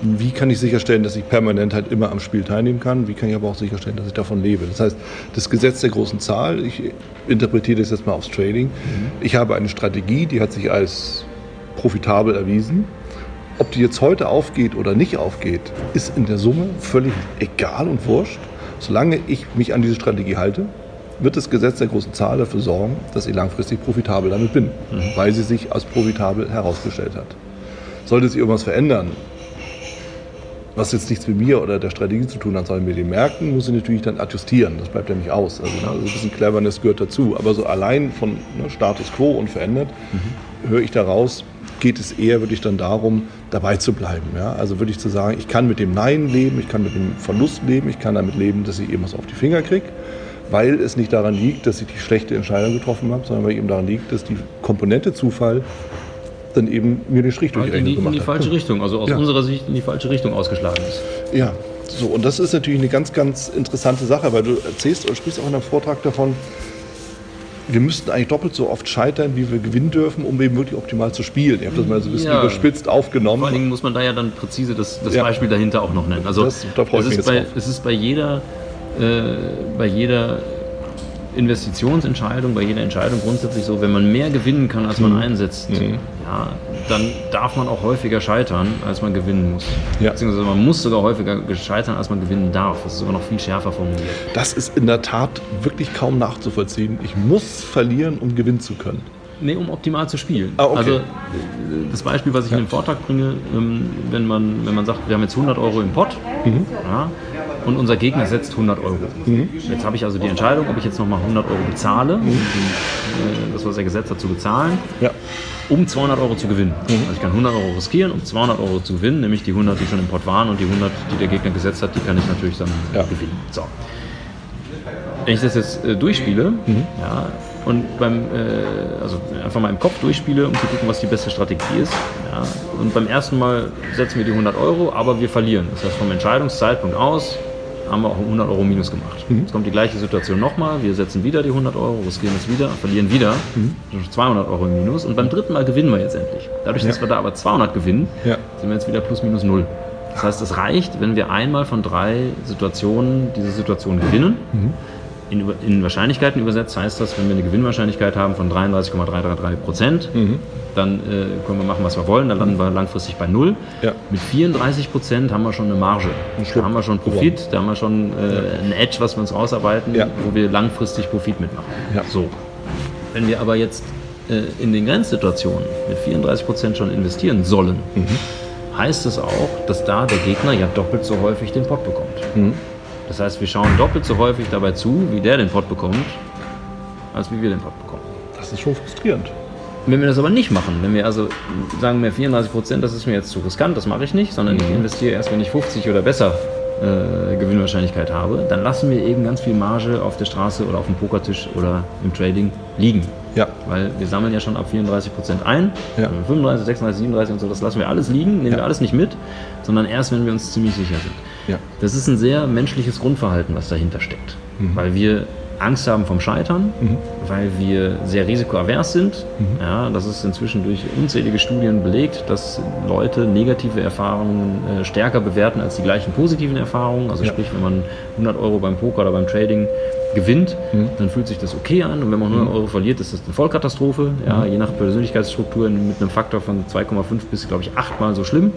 Wie kann ich sicherstellen, dass ich permanent halt immer am Spiel teilnehmen kann? Wie kann ich aber auch sicherstellen, dass ich davon lebe? Das heißt, das Gesetz der großen Zahl, ich interpretiere das jetzt mal aufs Trading. Ich habe eine Strategie, die hat sich als profitabel erwiesen. Ob die jetzt heute aufgeht oder nicht aufgeht, ist in der Summe völlig egal und wurscht. Solange ich mich an diese Strategie halte, wird das Gesetz der großen Zahl dafür sorgen, dass ich langfristig profitabel damit bin, weil sie sich als profitabel herausgestellt hat. Sollte sich irgendwas verändern, was jetzt nichts mit mir oder der Strategie zu tun hat, sondern mit den Märkten, muss ich natürlich dann adjustieren. Das bleibt ja nicht aus. Also, ne, also ein bisschen Cleverness gehört dazu. Aber so allein von ne, Status quo und verändert, höre ich daraus, geht es eher wirklich dann darum, dabei zu bleiben. Ja? Also wirklich zu sagen, ich kann mit dem Nein leben, ich kann mit dem Verlust leben, ich kann damit leben, dass ich eben was auf die Finger kriege, weil es nicht daran liegt, dass ich die schlechte Entscheidung getroffen habe, sondern weil eben daran liegt, dass die Komponente Zufall dann eben mir den Strich durch die Halt in die, Rechnung in die gemacht hat. falsche Richtung, also aus Ja. unserer Sicht in die falsche Richtung ausgeschlagen ist. Ja, so und das ist natürlich eine ganz, ganz interessante Sache, weil du erzählst oder sprichst auch in einem Vortrag davon, wir müssten eigentlich doppelt so oft scheitern, wie wir gewinnen dürfen, um eben wirklich optimal zu spielen. Ihr habt das mal so ein bisschen Ja. überspitzt aufgenommen. Vor allen Dingen muss man da ja dann präzise das, das Ja. Beispiel dahinter auch noch nennen. Also Das- da freue ich es, mich ist jetzt bei, es ist bei jeder, äh, bei jeder Investitionsentscheidung, bei jeder Entscheidung grundsätzlich so, wenn man mehr gewinnen kann, als man einsetzt, ja, dann darf man auch häufiger scheitern, als man gewinnen muss. Ja. Beziehungsweise man muss sogar häufiger scheitern, als man gewinnen darf. Das ist sogar noch viel schärfer formuliert. Das ist in der Tat wirklich kaum nachzuvollziehen. Ich muss verlieren, um gewinnen zu können. Nee, um optimal zu spielen. Ah, okay. Also das Beispiel, was ich in dem Vortrag bringe, ähm, wenn man, wenn man sagt, wir haben jetzt 100 Euro im Pott Mhm. ja, und unser Gegner setzt 100 Euro. Jetzt habe ich also die Entscheidung, ob ich jetzt nochmal 100 Euro bezahle, um äh, das, was er gesetzt hat, zu bezahlen, Ja. um 200 Euro zu gewinnen. Mhm. Also ich kann 100 Euro riskieren, um 200 Euro zu gewinnen, nämlich die 100, die schon im Pott waren und die 100, die der Gegner gesetzt hat, die kann ich natürlich dann Ja. gewinnen. So. Wenn ich das jetzt äh, durchspiele, Mhm. ja, und beim, äh, also einfach mal im Kopf durchspiele, um zu gucken, was die beste Strategie ist. Ja, und beim ersten Mal setzen wir die 100 Euro, aber wir verlieren. Das heißt, vom Entscheidungszeitpunkt aus haben wir auch 100 Euro minus gemacht. Mhm. Jetzt kommt die gleiche Situation nochmal, wir setzen wieder die 100 Euro, riskieren es wieder, verlieren wieder, Mhm. also 200 Euro im Minus und beim dritten Mal gewinnen wir jetzt endlich. Dadurch, dass Ja. wir da aber 200 gewinnen, Ja. sind wir jetzt wieder plus minus null. Das heißt, es reicht, wenn wir einmal von drei Situationen diese Situation gewinnen. In, in Wahrscheinlichkeiten übersetzt heißt das, wenn wir eine Gewinnwahrscheinlichkeit haben von 33,333 Prozent, dann äh, können wir machen, was wir wollen, dann landen wir langfristig bei null. Ja. Mit 34 Prozent haben wir schon eine Marge. Da haben wir schon Profit, da haben wir schon äh, ein Edge, was wir uns rausarbeiten, Ja. wo wir langfristig Profit mitmachen. Ja. So. Wenn wir aber jetzt äh, in den Grenzsituationen mit 34 Prozent schon investieren sollen, heißt es auch, dass da der Gegner ja doppelt so häufig den Pot bekommt. Das heißt, wir schauen doppelt so häufig dabei zu, wie der den Pot bekommt, als wie wir den Pot bekommen. Das ist schon frustrierend. Wenn wir das aber nicht machen, wenn wir also sagen wir 34 Prozent, das ist mir jetzt zu riskant, das mache ich nicht, sondern ich investiere erst, wenn ich 50 oder besser äh, Gewinnwahrscheinlichkeit habe, dann lassen wir eben ganz viel Marge auf der Straße oder auf dem Pokertisch oder im Trading liegen. Ja. Weil wir sammeln ja schon ab 34 Prozent ein, Ja. Also 35, 36, 37 und so, das lassen wir alles liegen, nehmen Ja. wir alles nicht mit, sondern erst, wenn wir uns ziemlich sicher sind. Ja. Das ist ein sehr menschliches Grundverhalten, was dahinter steckt. Weil wir Angst haben vom Scheitern, weil wir sehr risikoavers sind. Ja, das ist inzwischen durch unzählige Studien belegt, dass Leute negative Erfahrungen äh, stärker bewerten als die gleichen positiven Erfahrungen. Also Ja. sprich, wenn man 100 Euro beim Poker oder beim Trading gewinnt, dann fühlt sich das okay an. Und wenn man 100 Euro verliert, ist das eine Vollkatastrophe. Ja, je nach Persönlichkeitsstruktur mit einem Faktor von 2,5 bis, glaube ich, 8 mal so schlimm.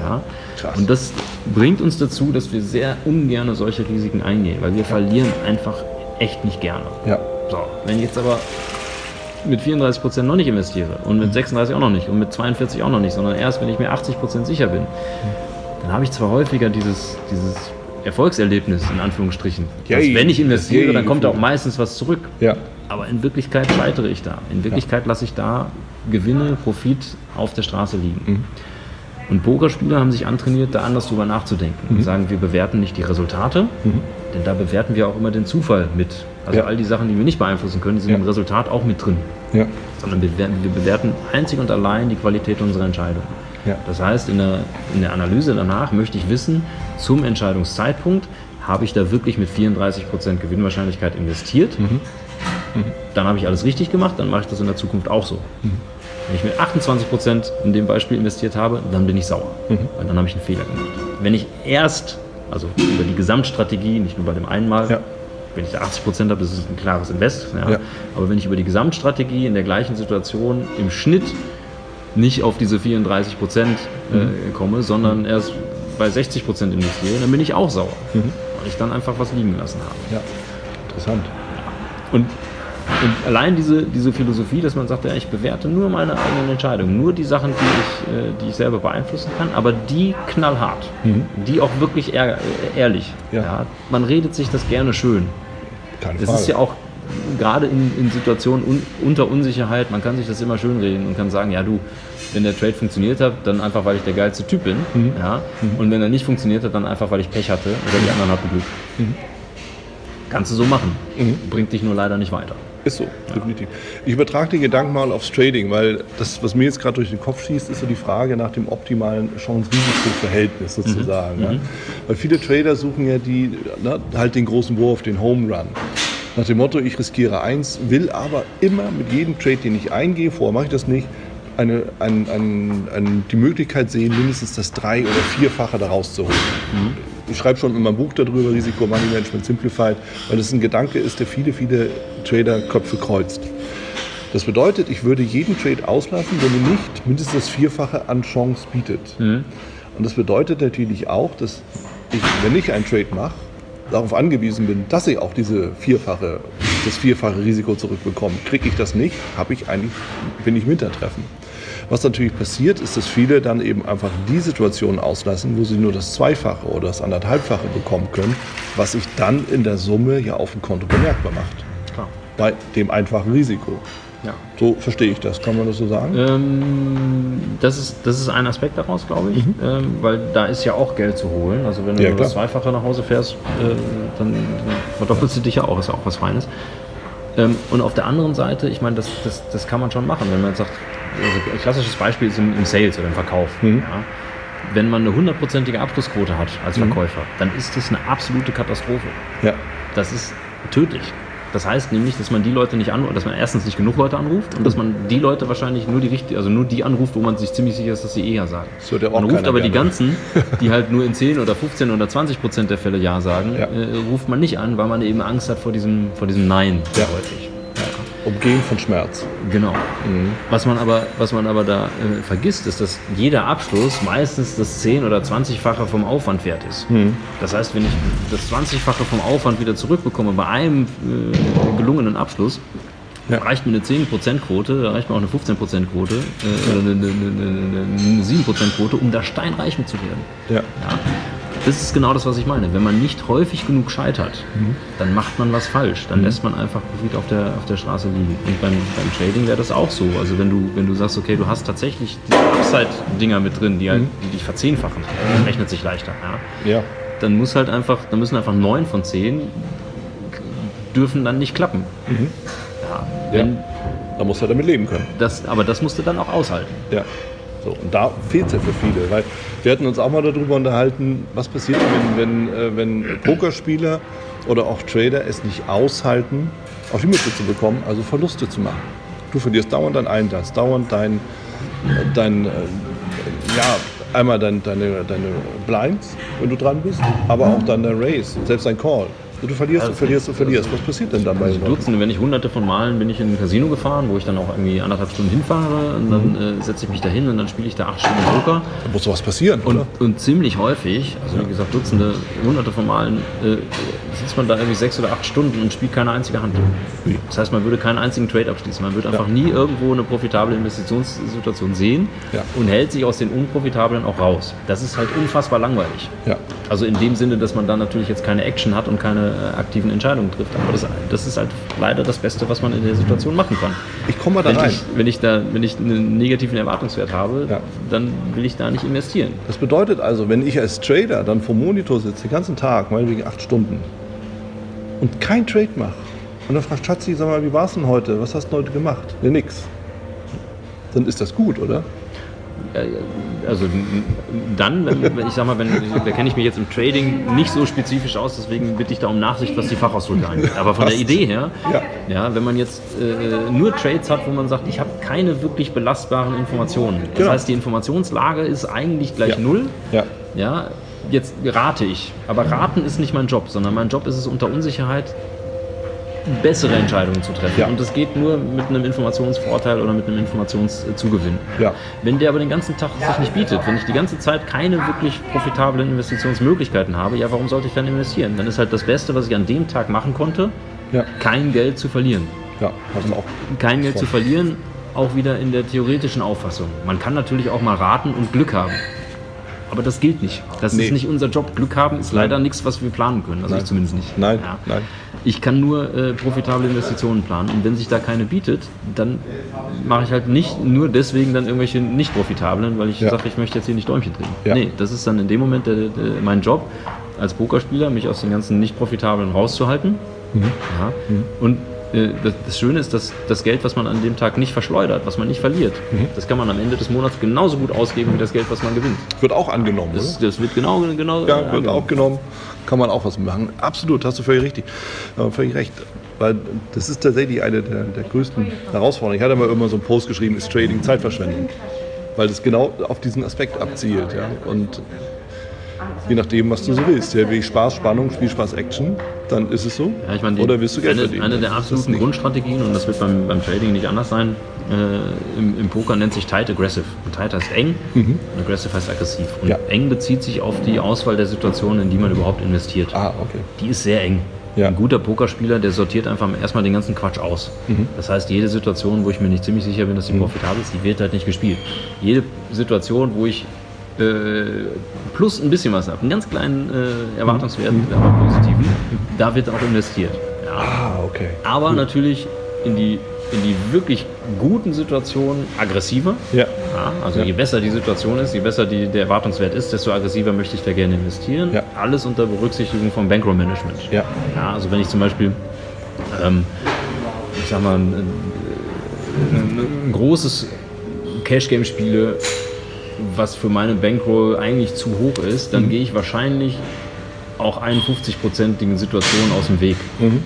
Ja. Krass. Und das bringt uns dazu, dass wir sehr ungern solche Risiken eingehen, weil wir verlieren einfach echt nicht gerne. Ja. So, wenn ich jetzt aber mit 34% noch nicht investiere und mit 36 auch noch nicht und mit 42 auch noch nicht, sondern erst, wenn ich mir 80% sicher bin, dann habe ich zwar häufiger dieses, dieses Erfolgserlebnis in Anführungsstrichen. Yay. Dass, wenn ich investiere, dann kommt auch meistens was zurück. Ja. Aber in Wirklichkeit scheitere ich da. In Wirklichkeit lasse ich da Gewinne, Profit auf der Straße liegen. Mhm. Und Pokerspieler haben sich antrainiert, da anders drüber nachzudenken. Mhm. Und sagen, wir bewerten nicht die Resultate, denn da bewerten wir auch immer den Zufall mit. Also Ja. all die Sachen, die wir nicht beeinflussen können, sind Ja. im Resultat auch mit drin. Ja. Sondern wir bewerten, wir bewerten einzig und allein die Qualität unserer Entscheidung. Das heißt, in der, in der Analyse danach möchte ich wissen, zum Entscheidungszeitpunkt habe ich da wirklich mit 34% Gewinnwahrscheinlichkeit investiert. Mhm. Dann habe ich alles richtig gemacht, dann mache ich das in der Zukunft auch so. Wenn ich mit 28% in dem Beispiel investiert habe, dann bin ich sauer. Mhm. Weil dann habe ich einen Fehler gemacht. Wenn ich erst, also über die Gesamtstrategie, nicht nur bei dem einen Mal, Ja. wenn ich da 80% habe, das ist ein klares Invest. Ja. Ja. Aber wenn ich über die Gesamtstrategie in der gleichen Situation im Schnitt nicht auf diese 34 Prozent äh, Mhm. komme, sondern erst bei 60 Prozent investiere, dann bin ich auch sauer, Mhm. weil ich dann einfach was liegen lassen habe. Ja. Interessant. Und, und allein diese, diese Philosophie, dass man sagt, ja, ich bewerte nur meine eigenen Entscheidungen, nur die Sachen, die ich, äh, die ich selber beeinflussen kann, aber die knallhart, die auch wirklich ehr, äh, ehrlich. Mhm. Ja. Man redet sich das gerne schön. Keine Es Frage. ist ja auch gerade in, in Situationen un, unter Unsicherheit, man kann sich das immer schön reden und kann sagen, ja du, wenn der Trade funktioniert hat, dann einfach, weil ich der geilste Typ bin. Mhm. Ja? Und wenn er nicht funktioniert hat, dann einfach, weil ich Pech hatte oder die anderen hatten Glück. Mhm. Kannst du so machen. Bringt dich nur leider nicht weiter. Ist so, definitiv. Ich übertrage den Gedanken mal aufs Trading, weil das, was mir jetzt gerade durch den Kopf schießt, ist so die Frage nach dem optimalen Chance-Risiko-Verhältnis sozusagen. Ja? Weil viele Trader suchen ja die, ne, halt den großen Wurf, den Home Run. Nach dem Motto, ich riskiere eins, will aber immer mit jedem Trade, den ich eingehe, vorher mache ich das nicht, eine, ein, ein, ein, die Möglichkeit sehen, mindestens das drei- oder vierfache daraus zu holen. Mhm. Ich schreibe schon in meinem Buch darüber, Risiko Money Management Simplified, weil das ein Gedanke ist, der viele, viele Trader-Köpfe kreuzt. Das bedeutet, ich würde jeden Trade auslassen, wenn er nicht mindestens das Vierfache an Chance bietet. Mhm. Und das bedeutet natürlich auch, dass ich, wenn ich einen Trade mache, darauf angewiesen bin, dass ich auch diese vierfache, das vierfache Risiko zurückbekomme. Kriege ich das nicht, habe ich eigentlich, bin ich im Hintertreffen. Was natürlich passiert, ist, dass viele dann eben einfach die Situation auslassen, wo sie nur das Zweifache oder das Anderthalbfache bekommen können, was sich dann in der Summe ja auf dem Konto bemerkbar macht. Klar. Bei dem einfachen Risiko. Ja. So verstehe ich das. Kann man das so sagen? Ähm, das, ist, das ist ein Aspekt daraus, glaube ich, mhm. ähm, weil da ist ja auch Geld zu holen. Also wenn du ja, das Zweifache nach Hause fährst, äh, dann, verdoppelst du dich ja auch, ist ja auch was Feines. Ähm, und auf der anderen Seite, ich meine, das, das, das kann man schon machen, wenn man jetzt sagt, also ein klassisches Beispiel ist im, im Sales oder im Verkauf. Mhm. Ja. Wenn man eine hundertprozentige Abschlussquote hat als mhm. Verkäufer, mhm. dann ist das eine absolute Katastrophe. Ja. Das ist tödlich. Das heißt nämlich, dass man die Leute nicht anruft, dass man erstens nicht genug Leute anruft und dass man die Leute wahrscheinlich nur die richtige, also nur die anruft, wo man sich ziemlich sicher ist, dass sie eher sagen. Das ja man ruft aber gerne. die ganzen, die halt nur in 10 oder 15 oder 20 Prozent der Fälle Ja sagen, ja. Äh, ruft man nicht an, weil man eben Angst hat vor diesem, vor diesem Nein ja. häufig. Umgehen von Schmerz. Genau. Mhm. Was, man aber, was man aber da äh, vergisst, ist, dass jeder Abschluss meistens das 10- oder 20-fache vom Aufwand wert ist. Mhm. Das heißt, wenn ich das 20-fache vom Aufwand wieder zurückbekomme bei einem äh, gelungenen Abschluss, ja. reicht mir eine 10%-Quote, reicht mir auch eine 15%-Quote äh, oder eine, eine, eine, eine 7%-Quote, um da steinreich zu werden. Ja. ja. Das ist genau das, was ich meine. Wenn man nicht häufig genug scheitert, mhm. dann macht man was falsch. Dann mhm. lässt man einfach Profit auf der, auf der Straße liegen. Und beim, beim Trading wäre das auch so. Also wenn du, wenn du sagst, okay, du hast tatsächlich diese Upside-Dinger mit drin, die, halt, mhm. die dich verzehnfachen, das rechnet sich leichter. Ja. ja. Dann muss halt einfach, dann müssen einfach neun von zehn dürfen dann nicht klappen. Mhm. Ja, wenn, ja. Da musst du damit leben können. Das, aber das musst du dann auch aushalten. Ja. So, und da fehlt es ja für viele, weil wir hatten uns auch mal darüber unterhalten, was passiert, wenn, wenn, äh, wenn Pokerspieler oder auch Trader es nicht aushalten, auf die Mütze zu bekommen, also Verluste zu machen. Du verlierst dauernd dein Einsatz, dauernd dein, dein äh, ja, einmal dein, deine, deine Blinds, wenn du dran bist, aber auch der Race, selbst dein Call. Du verlierst, also, du verlierst, du verlierst. Was passiert denn dabei? Also Dutzende, wenn ich hunderte von Malen bin ich in ein Casino gefahren, wo ich dann auch irgendwie anderthalb Stunden hinfahre und dann mhm. äh, setze ich mich da hin und dann spiele ich da acht Stunden Poker. Da muss was passieren, und, und, ziemlich häufig, also wie gesagt Dutzende, hunderte von Malen, äh, sitzt man da irgendwie sechs oder acht Stunden und spielt keine einzige Hand. Das heißt, man würde keinen einzigen Trade abschließen. Man würde einfach ja. nie irgendwo eine profitable Investitionssituation sehen ja. und hält sich aus den unprofitablen auch raus. Das ist halt unfassbar langweilig. Ja. Also in dem Sinne, dass man da natürlich jetzt keine Action hat und keine äh, aktiven Entscheidungen trifft. Aber das, das, ist halt leider das Beste, was man in der Situation machen kann. Ich komme mal da wenn rein. Ich, wenn, ich da, wenn ich einen negativen Erwartungswert habe, dann will ich da nicht investieren. Das bedeutet also, wenn ich als Trader dann vom Monitor sitze, den ganzen Tag, meinetwegen acht Stunden, und kein Trade mache, und dann fragt Schatzi, sag mal, wie war es denn heute? Was hast du heute gemacht? Ja, nix. Dann ist das gut, oder? Also dann, wenn, ich sag mal, wenn, da kenne ich mich jetzt im Trading nicht so spezifisch aus, deswegen bitte ich da um Nachsicht, was die Fachausdrücke angeht. Aber von der Idee her, ja. ja wenn man jetzt äh, nur Trades hat, wo man sagt, ich habe keine wirklich belastbaren Informationen. Das genau. heißt, die Informationslage ist eigentlich gleich ja. null. Ja. ja. Jetzt rate ich. Aber raten ist nicht mein Job, sondern mein Job ist es unter Unsicherheit bessere Entscheidungen zu treffen. Ja. Und das geht nur mit einem Informationsvorteil oder mit einem Informationszugewinn. Ja. Wenn der aber den ganzen Tag sich nicht bietet, wenn ich die ganze Zeit keine wirklich profitablen Investitionsmöglichkeiten habe, ja, warum sollte ich dann investieren? Dann ist halt das Beste, was ich an dem Tag machen konnte, ja. kein Geld zu verlieren. Ja, also auch kein Geld zu verlieren, auch wieder in der theoretischen Auffassung. Man kann natürlich auch mal raten und Glück haben. Aber das gilt nicht. Das nee. ist nicht unser Job. Glück haben ist leider nichts, was wir planen können. Also nein. ich zumindest nicht. Nein, ja. nein. Ich kann nur äh, profitable Investitionen planen. Und wenn sich da keine bietet, dann mache ich halt nicht nur deswegen dann irgendwelche nicht profitablen, weil ich ja. sage, ich möchte jetzt hier nicht Däumchen drehen. Ja. Nee, das ist dann in dem Moment der, der, mein Job als Pokerspieler, mich aus den ganzen nicht profitablen rauszuhalten. Mhm. Ja. Mhm. Und das, Schöne ist, dass das Geld, was man an dem Tag nicht verschleudert, was man nicht verliert, mhm. das kann man am Ende des Monats genauso gut ausgeben wie das Geld, was man gewinnt. Wird auch angenommen, das, das wird genau, genau Ja, wird angenommen. auch genommen. Kann man auch was machen. Absolut, hast du völlig richtig. Völlig recht. Weil das ist tatsächlich eine der, der größten Herausforderungen. Ich hatte mal immer so einen Post geschrieben, ist Trading Zeitverschwendung. Weil das genau auf diesen Aspekt abzielt. Ja? Und je nachdem, was du so willst. Ja, will ich Spaß, Spannung, Spielspaß, Action, dann ist es so. Ja, ich meine, Oder willst du Geld eine, verdienen? eine der absoluten Grundstrategien, und das wird beim, beim Trading nicht anders sein, äh, im, im Poker nennt sich Tight Aggressive. Und Tight heißt eng und Aggressive heißt aggressiv. Und Mhm. Ja. eng bezieht sich auf die Auswahl der Situationen, in die man überhaupt investiert. Ah, okay. Die ist sehr eng. Ja. Ein guter Pokerspieler, der sortiert einfach erstmal den ganzen Quatsch aus. Mhm. Das heißt, jede Situation, wo ich mir nicht ziemlich sicher bin, dass die profitabel ist, die wird halt nicht gespielt. Jede Situation, wo ich plus ein bisschen was habe, einen ganz kleinen äh, Erwartungswert, aber positiven, da wird auch investiert. Ja. Ah, okay. Aber natürlich in die, in die wirklich guten Situationen aggressiver. Ja. Ja, also Ja. je besser die Situation ist, je besser die, der Erwartungswert ist, desto aggressiver möchte ich da gerne investieren. Ja. Alles unter Berücksichtigung vom Bankroll-Management. Ja. Ja, also wenn ich zum Beispiel, ähm, ich sag mal, ein, ein, ein großes Cash-Game spiele, was für meine Bankroll eigentlich zu hoch ist, Mhm. dann gehe ich wahrscheinlich auch 51-prozentigen Situationen aus dem Weg. Mhm.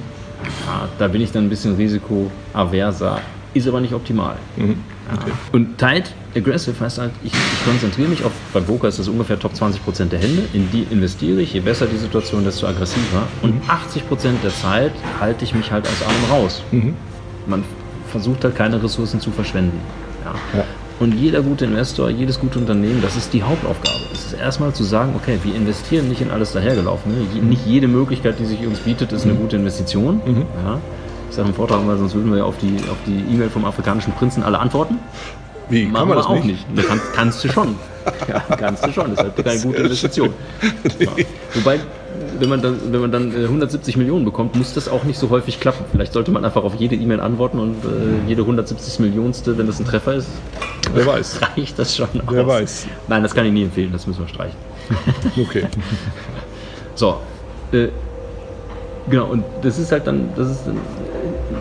Ja, da bin ich dann ein bisschen risikoaverser, ist aber nicht optimal. Mhm. Ja. Und tight, aggressive heißt halt, ich, ich konzentriere mich auf, beim Poker ist das ungefähr Top 20% der Hände, in die investiere ich, je besser die Situation, desto aggressiver. Und Mhm. 80% der Zeit halte ich mich halt aus allem raus. Mhm. Man versucht halt keine Ressourcen zu verschwenden. Ja. Und jeder gute Investor, jedes gute Unternehmen, das ist die Hauptaufgabe. Es ist erstmal zu sagen, okay, wir investieren nicht in alles dahergelaufene. Je- Nicht jede Möglichkeit, die sich uns bietet, ist eine gute Investition. Ja. Ich sage im Vortrag mal, sonst würden wir ja auf die auf die E-Mail vom afrikanischen Prinzen alle antworten. Wie, kann Machen man wir das auch nicht? nicht. Kann, kannst du schon. Ja, kannst du schon. Das ist halt keine gute Investition. Ja. Wobei, wenn man dann, wenn man dann äh, 170 Millionen bekommt, muss das auch nicht so häufig klappen. Vielleicht sollte man einfach auf jede E-Mail antworten und äh, jede 170 Millionste, wenn das ein Treffer ist, Wer weiß. reicht das schon Wer aus. weiß. Nein, das kann ich nie empfehlen. Das müssen wir streichen. Okay. So, äh, genau, und das ist halt dann, das ist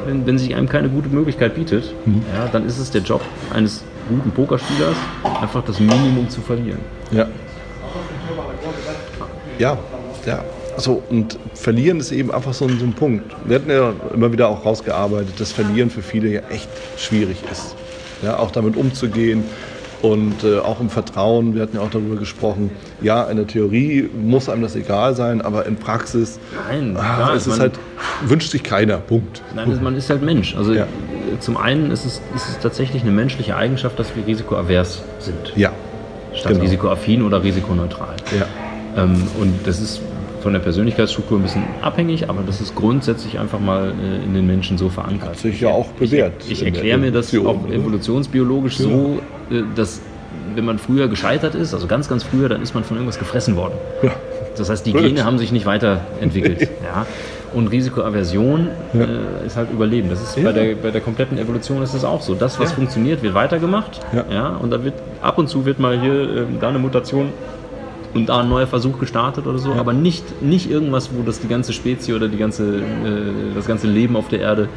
wenn, wenn sich einem keine gute Möglichkeit bietet, ja, dann ist es der Job eines guten Pokerspielers, einfach das Minimum zu verlieren. Ja. Ja, ja. So, und verlieren ist eben einfach so ein, so ein Punkt. Wir hatten ja immer wieder auch rausgearbeitet, dass Verlieren für viele ja echt schwierig ist. Ja, auch damit umzugehen und äh, auch im Vertrauen. Wir hatten ja auch darüber gesprochen. Ja, in der Theorie muss einem das egal sein, aber in Praxis Nein, ah, es ist halt, wünscht sich keiner. Punkt. Nein, man ist halt Mensch. Also Ja. zum einen ist es, ist es tatsächlich eine menschliche Eigenschaft, dass wir risikoavers sind, Ja, statt genau. risikoaffin oder risikoneutral. ja, Ähm, und das ist von der Persönlichkeitsstruktur ein bisschen abhängig, aber das ist grundsätzlich einfach mal äh, in den Menschen so verankert. Hat sich ja auch bewährt Ich, ich erkläre mir das auch evolutionsbiologisch so, äh, dass wenn man früher gescheitert ist, also ganz, ganz früher, dann ist man von irgendwas gefressen worden. ja. Das heißt, die Blöd. Gene haben sich nicht weiterentwickelt. ja. Und Risikoaversion äh, ist halt Überleben. Das ist Ja. bei, der, bei der kompletten Evolution ist das auch so. Das, was Ja. funktioniert, wird weitergemacht. Ja. und da wird ab und zu wird mal hier äh, da eine Mutation und da ein neuer Versuch gestartet oder so, aber nicht, nicht irgendwas, wo das die ganze Spezie oder die ganze, äh, das ganze Leben auf der Erde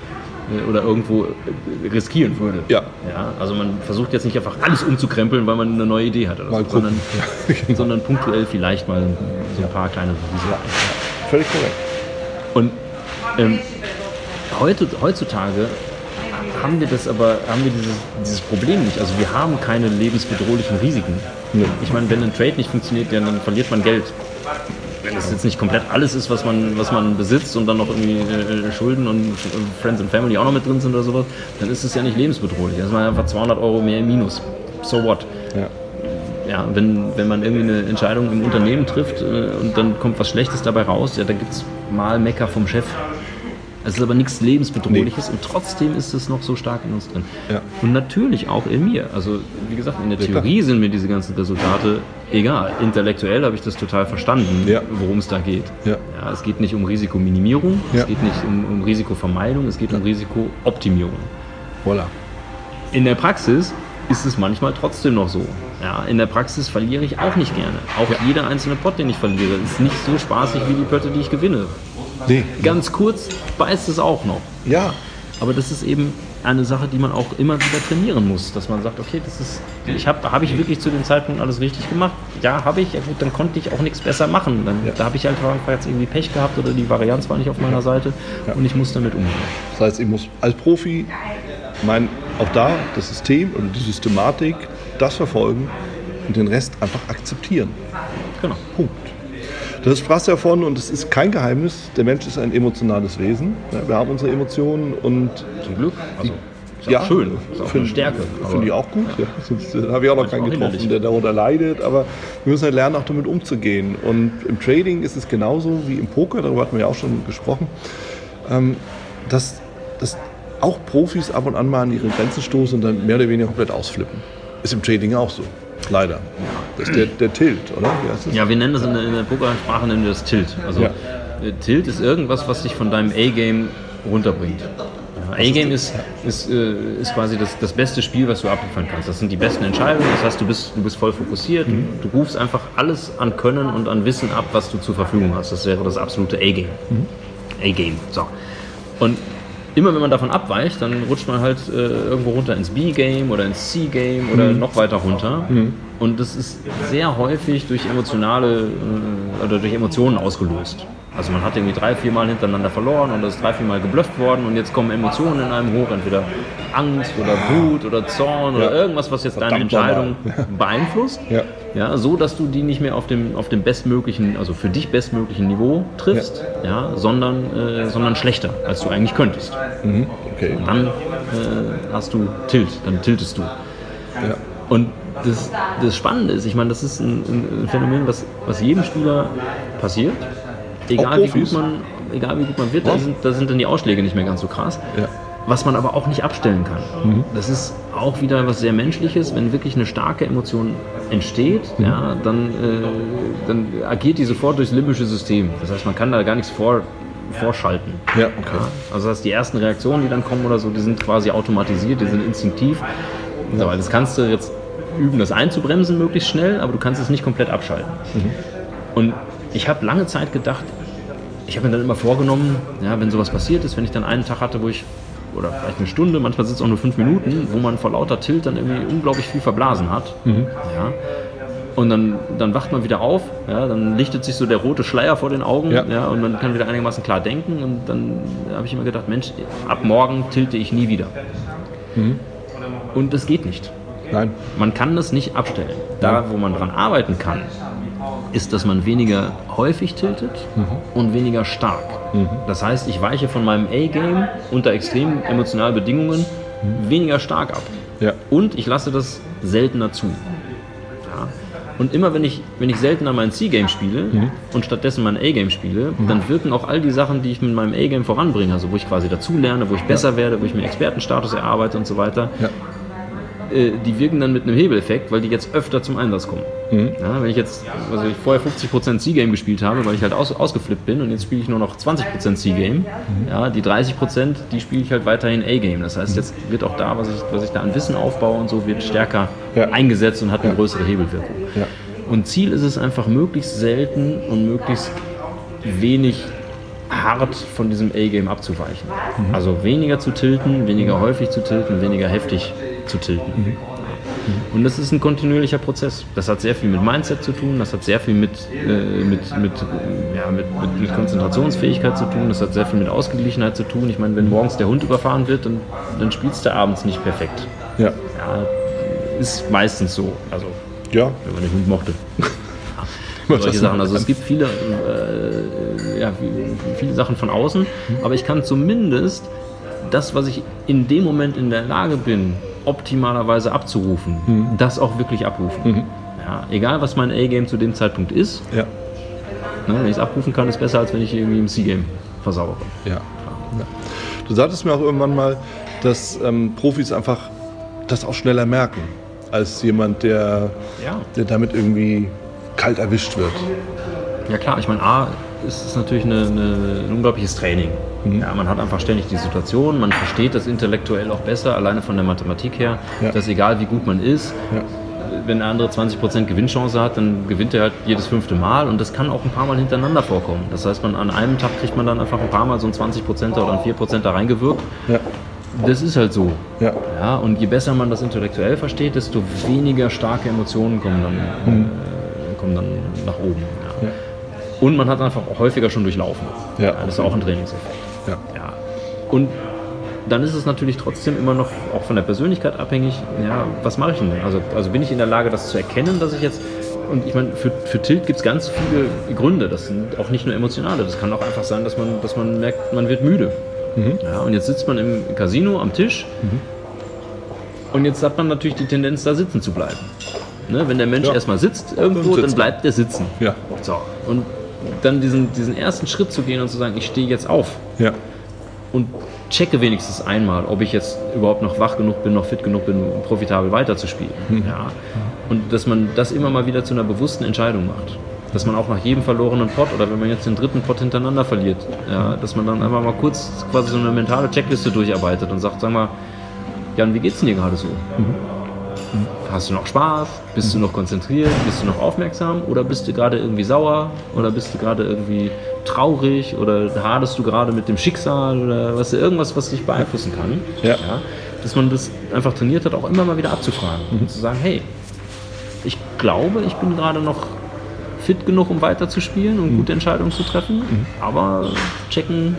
äh, oder irgendwo äh, riskieren würde. Ja. Ja, also man versucht jetzt nicht einfach alles umzukrempeln, weil man eine neue Idee hat oder Mal so, sondern. Ja, genau. sondern punktuell vielleicht mal so ein paar kleine Risiken. Völlig korrekt. Und ähm, heutzutage haben wir das aber, haben wir dieses, dieses Problem nicht. Also wir haben keine lebensbedrohlichen Risiken. Nee. Ich meine, wenn ein Trade nicht funktioniert, dann verliert man Geld. Wenn es jetzt nicht komplett alles ist, was man, was man besitzt und dann noch irgendwie äh, Schulden und äh, Friends and Family auch noch mit drin sind oder sowas, dann ist es ja nicht lebensbedrohlich. Dann ist man einfach 200 Euro mehr im Minus. So what? Ja. ja, wenn, wenn man irgendwie eine Entscheidung im Unternehmen trifft äh, und dann kommt was Schlechtes dabei raus, ja, da gibt es mal Mecker vom Chef. Es ist aber nichts Lebensbedrohliches und trotzdem ist es noch so stark in uns drin. Ja. Und natürlich auch in mir. Also, wie gesagt, in der Ja, klar. Theorie sind mir diese ganzen Resultate egal. Intellektuell habe ich das total verstanden, Ja. worum es da geht. Ja. Es geht nicht um Risikominimierung, Ja. es geht nicht um, um Risikovermeidung, es geht um Risikooptimierung. Voilà. In der Praxis ist es manchmal trotzdem noch so. Ja, in der Praxis verliere ich auch nicht gerne. Auch jeder einzelne Pot, den ich verliere, ist nicht so spaßig wie die Pötte, die ich gewinne. Nee. Ganz kurz beißt es auch noch. Ja. Aber das ist eben eine Sache, die man auch immer wieder trainieren muss, dass man sagt, okay, das ist, ich habe habe ich wirklich zu dem Zeitpunkt alles richtig gemacht? Ja, habe ich. Ja gut, dann konnte ich auch nichts besser machen. Dann, Ja. Da habe ich halt einfach jetzt irgendwie Pech gehabt oder die Varianz war nicht auf meiner Seite Ja. und ich muss damit umgehen. Das heißt, ich muss als Profi mein, auch da das System oder die Systematik, das verfolgen und den Rest einfach akzeptieren. Genau. Punkt. Das sprachst du ja von und es ist kein Geheimnis, der Mensch ist ein emotionales Wesen. Wir haben unsere Emotionen und Zum Glück. Also, ist ja, schön. Ist auch eine find- Stärke. Finde ich auch gut. Ja. Sonst äh, habe ich auch noch keinen auch getroffen, der darunter leidet. Aber wir müssen halt lernen, auch damit umzugehen. Und im Trading ist es genauso wie im Poker, darüber hatten wir ja auch schon gesprochen, ähm, dass, dass auch Profis ab und an mal an ihre Grenzen stoßen und dann mehr oder weniger komplett ausflippen. Ist im Trading auch so. Leider. Das ist der, der Tilt, oder? Ja, wir nennen das in der, in der Pokersprache nennen wir das Tilt. Also Ja. äh, Tilt ist irgendwas, was dich von deinem A-Game runterbringt. A-Game ist, ist, äh, ist quasi das, das beste Spiel, was du abliefern kannst. Das sind die besten Entscheidungen. Das heißt, du bist, du bist voll fokussiert. Mhm. Du rufst einfach alles an Können und an Wissen ab, was du zur Verfügung hast. Das wäre das absolute A-Game. Mhm. A-Game. So. Und immer wenn man davon abweicht, dann rutscht man halt äh, irgendwo runter ins B-Game oder ins C-Game oder Mhm. noch weiter runter. Und das ist sehr häufig durch emotionale äh, oder durch Emotionen ausgelöst. Also man hat irgendwie drei, vier Mal hintereinander verloren und das ist drei, vier Mal geblufft worden und jetzt kommen Emotionen in einem hoch, entweder Angst oder Wut oder Zorn oder Ja. irgendwas, was jetzt deine Verdammt nochmal. Entscheidung beeinflusst. Ja. Ja, so dass du die nicht mehr auf dem, auf dem bestmöglichen, also für dich bestmöglichen Niveau triffst, ja. sondern, äh, sondern schlechter, als du eigentlich könntest. Mhm. Okay. Und dann äh, hast du Tilt, dann tiltest du. Ja. Und das, das Spannende ist, ich meine, das ist ein, ein Phänomen, was, was jedem Spieler passiert. Egal wie, gut man, egal wie gut man wird, da sind, da sind dann die Ausschläge nicht mehr ganz so krass. Ja. Was man aber auch nicht abstellen kann. Das ist auch wieder was sehr Menschliches. Wenn wirklich eine starke Emotion entsteht, ja, dann, äh, dann agiert die sofort durchs limbische System. Das heißt, man kann da gar nichts vor, vorschalten. Ja, okay. Ja, also das heißt, die ersten Reaktionen, die dann kommen oder so, die sind quasi automatisiert, die sind instinktiv. So, weil das kannst du jetzt üben, das einzubremsen möglichst schnell, aber du kannst es nicht komplett abschalten. Und ich habe lange Zeit gedacht, ich habe mir dann immer vorgenommen, ja, wenn sowas passiert ist, wenn ich dann einen Tag hatte, wo ich, oder vielleicht eine Stunde, manchmal sind es auch nur fünf Minuten, wo man vor lauter Tilt dann irgendwie unglaublich viel verblasen hat. Ja. Und dann, dann wacht man wieder auf, ja, dann lichtet sich so der rote Schleier vor den Augen Ja. ja. und man kann wieder einigermaßen klar denken. Und dann habe ich immer gedacht, Mensch, ab morgen tilte ich nie wieder. Und das geht nicht. Nein. Man kann das nicht abstellen. Da, wo man dran arbeiten kann, ist, dass man weniger häufig tiltet und weniger stark. Das heißt, ich weiche von meinem A-Game unter extremen emotionalen Bedingungen weniger stark ab. Ja. Und ich lasse das seltener zu. Ja. Und immer wenn ich, wenn ich seltener mein C-Game spiele und stattdessen mein A-Game spiele, dann wirken auch all die Sachen, die ich mit meinem A-Game voranbringe, also wo ich quasi dazulerne, wo ich besser werde, wo ich mir Expertenstatus erarbeite und so weiter, Ja. Äh, die wirken dann mit einem Hebeleffekt, weil die jetzt öfter zum Einsatz kommen. Ja, wenn ich jetzt, also ich vorher 50% C-Game gespielt habe, weil ich halt aus, ausgeflippt bin und jetzt spiele ich nur noch 20% C-Game, ja, die 30%, die spiele ich halt weiterhin A-Game. Das heißt, jetzt wird auch da, was ich, was ich da an Wissen aufbaue und so, wird stärker Ja. eingesetzt und hat eine größere Hebelwirkung. Ja. Und Ziel ist es einfach, möglichst selten und möglichst wenig hart von diesem A-Game abzuweichen. Also weniger zu tilten, weniger häufig zu tilten, weniger heftig zu tilten. Und das ist ein kontinuierlicher Prozess. Das hat sehr viel mit Mindset zu tun, das hat sehr viel mit, äh, mit, mit, ja, mit, mit, mit Konzentrationsfähigkeit zu tun, das hat sehr viel mit Ausgeglichenheit zu tun. Ich meine, wenn morgens der Hund überfahren wird, dann, dann spielst du abends nicht perfekt. Ja. Ja, ist meistens so. Also, Ja. wenn man den Hund mochte. solche Sachen. Also es gibt viele, äh, ja, viele Sachen von außen, aber ich kann zumindest das, was ich in dem Moment in der Lage bin, optimalerweise abzurufen, das auch wirklich abrufen. Ja, egal, was mein A-Game zu dem Zeitpunkt ist, Ja. ne, wenn ich es abrufen kann, ist besser, als wenn ich irgendwie im C-Game versauere. Ja. ja. Du sagtest mir auch irgendwann mal, dass ähm, Profis einfach das auch schneller merken, als jemand, der, der damit irgendwie kalt erwischt wird. Ja klar, ich meine, A ist es natürlich eine, eine, ein unglaubliches Training. Ja, man hat einfach ständig die Situation, man versteht das intellektuell auch besser, alleine von der Mathematik her, Ja. dass egal wie gut man ist, Ja. wenn der andere 20% Gewinnchance hat, dann gewinnt er halt jedes fünfte Mal und das kann auch ein paar Mal hintereinander vorkommen. Das heißt, man an einem Tag kriegt man dann einfach ein paar Mal so ein 20% oder ein 4% da reingewirkt Ja. das ist halt so. Ja. Ja, und je besser man das intellektuell versteht, desto weniger starke Emotionen kommen dann, Mhm. äh, kommen dann nach oben. Und man hat einfach häufiger schon durchlaufen. Ja. das ist auch ein Trainingseffekt. Ja. Ja. Und dann ist es natürlich trotzdem immer noch auch von der Persönlichkeit abhängig, ja, was mache ich denn? Also, also bin ich in der Lage, das zu erkennen, dass ich jetzt. Und ich meine, für, für Tilt gibt es ganz viele Gründe. Das sind auch nicht nur emotionale. Das kann auch einfach sein, dass man, dass man merkt, man wird müde. Ja, und jetzt sitzt man im Casino am Tisch und jetzt hat man natürlich die Tendenz, da sitzen zu bleiben. Ne? Wenn der Mensch Ja. erstmal sitzt irgendwo, Dann dann er. bleibt der sitzen. Ja. So. Und dann diesen, diesen ersten Schritt zu gehen und zu sagen, ich stehe jetzt auf Ja. und checke wenigstens einmal, ob ich jetzt überhaupt noch wach genug bin, noch fit genug bin, um profitabel weiterzuspielen. Ja. Und dass man das immer mal wieder zu einer bewussten Entscheidung macht. Dass man auch nach jedem verlorenen Pot oder wenn man jetzt den dritten Pot hintereinander verliert, ja, dass man dann einfach mal kurz quasi so eine mentale Checkliste durcharbeitet und sagt, sag mal, Jan, wie geht's denn dir gerade so? Hast du noch Spaß? Bist du noch konzentriert? Bist du noch aufmerksam? Oder bist du gerade irgendwie sauer? Oder bist du gerade irgendwie traurig? Oder hadest du gerade mit dem Schicksal? Oder was, irgendwas, was dich beeinflussen kann? Ja. Dass man das einfach trainiert hat, auch immer mal wieder abzufragen. Und zu sagen, hey, ich glaube, ich bin gerade noch fit genug, um weiterzuspielen und gute Entscheidungen zu treffen. Aber checken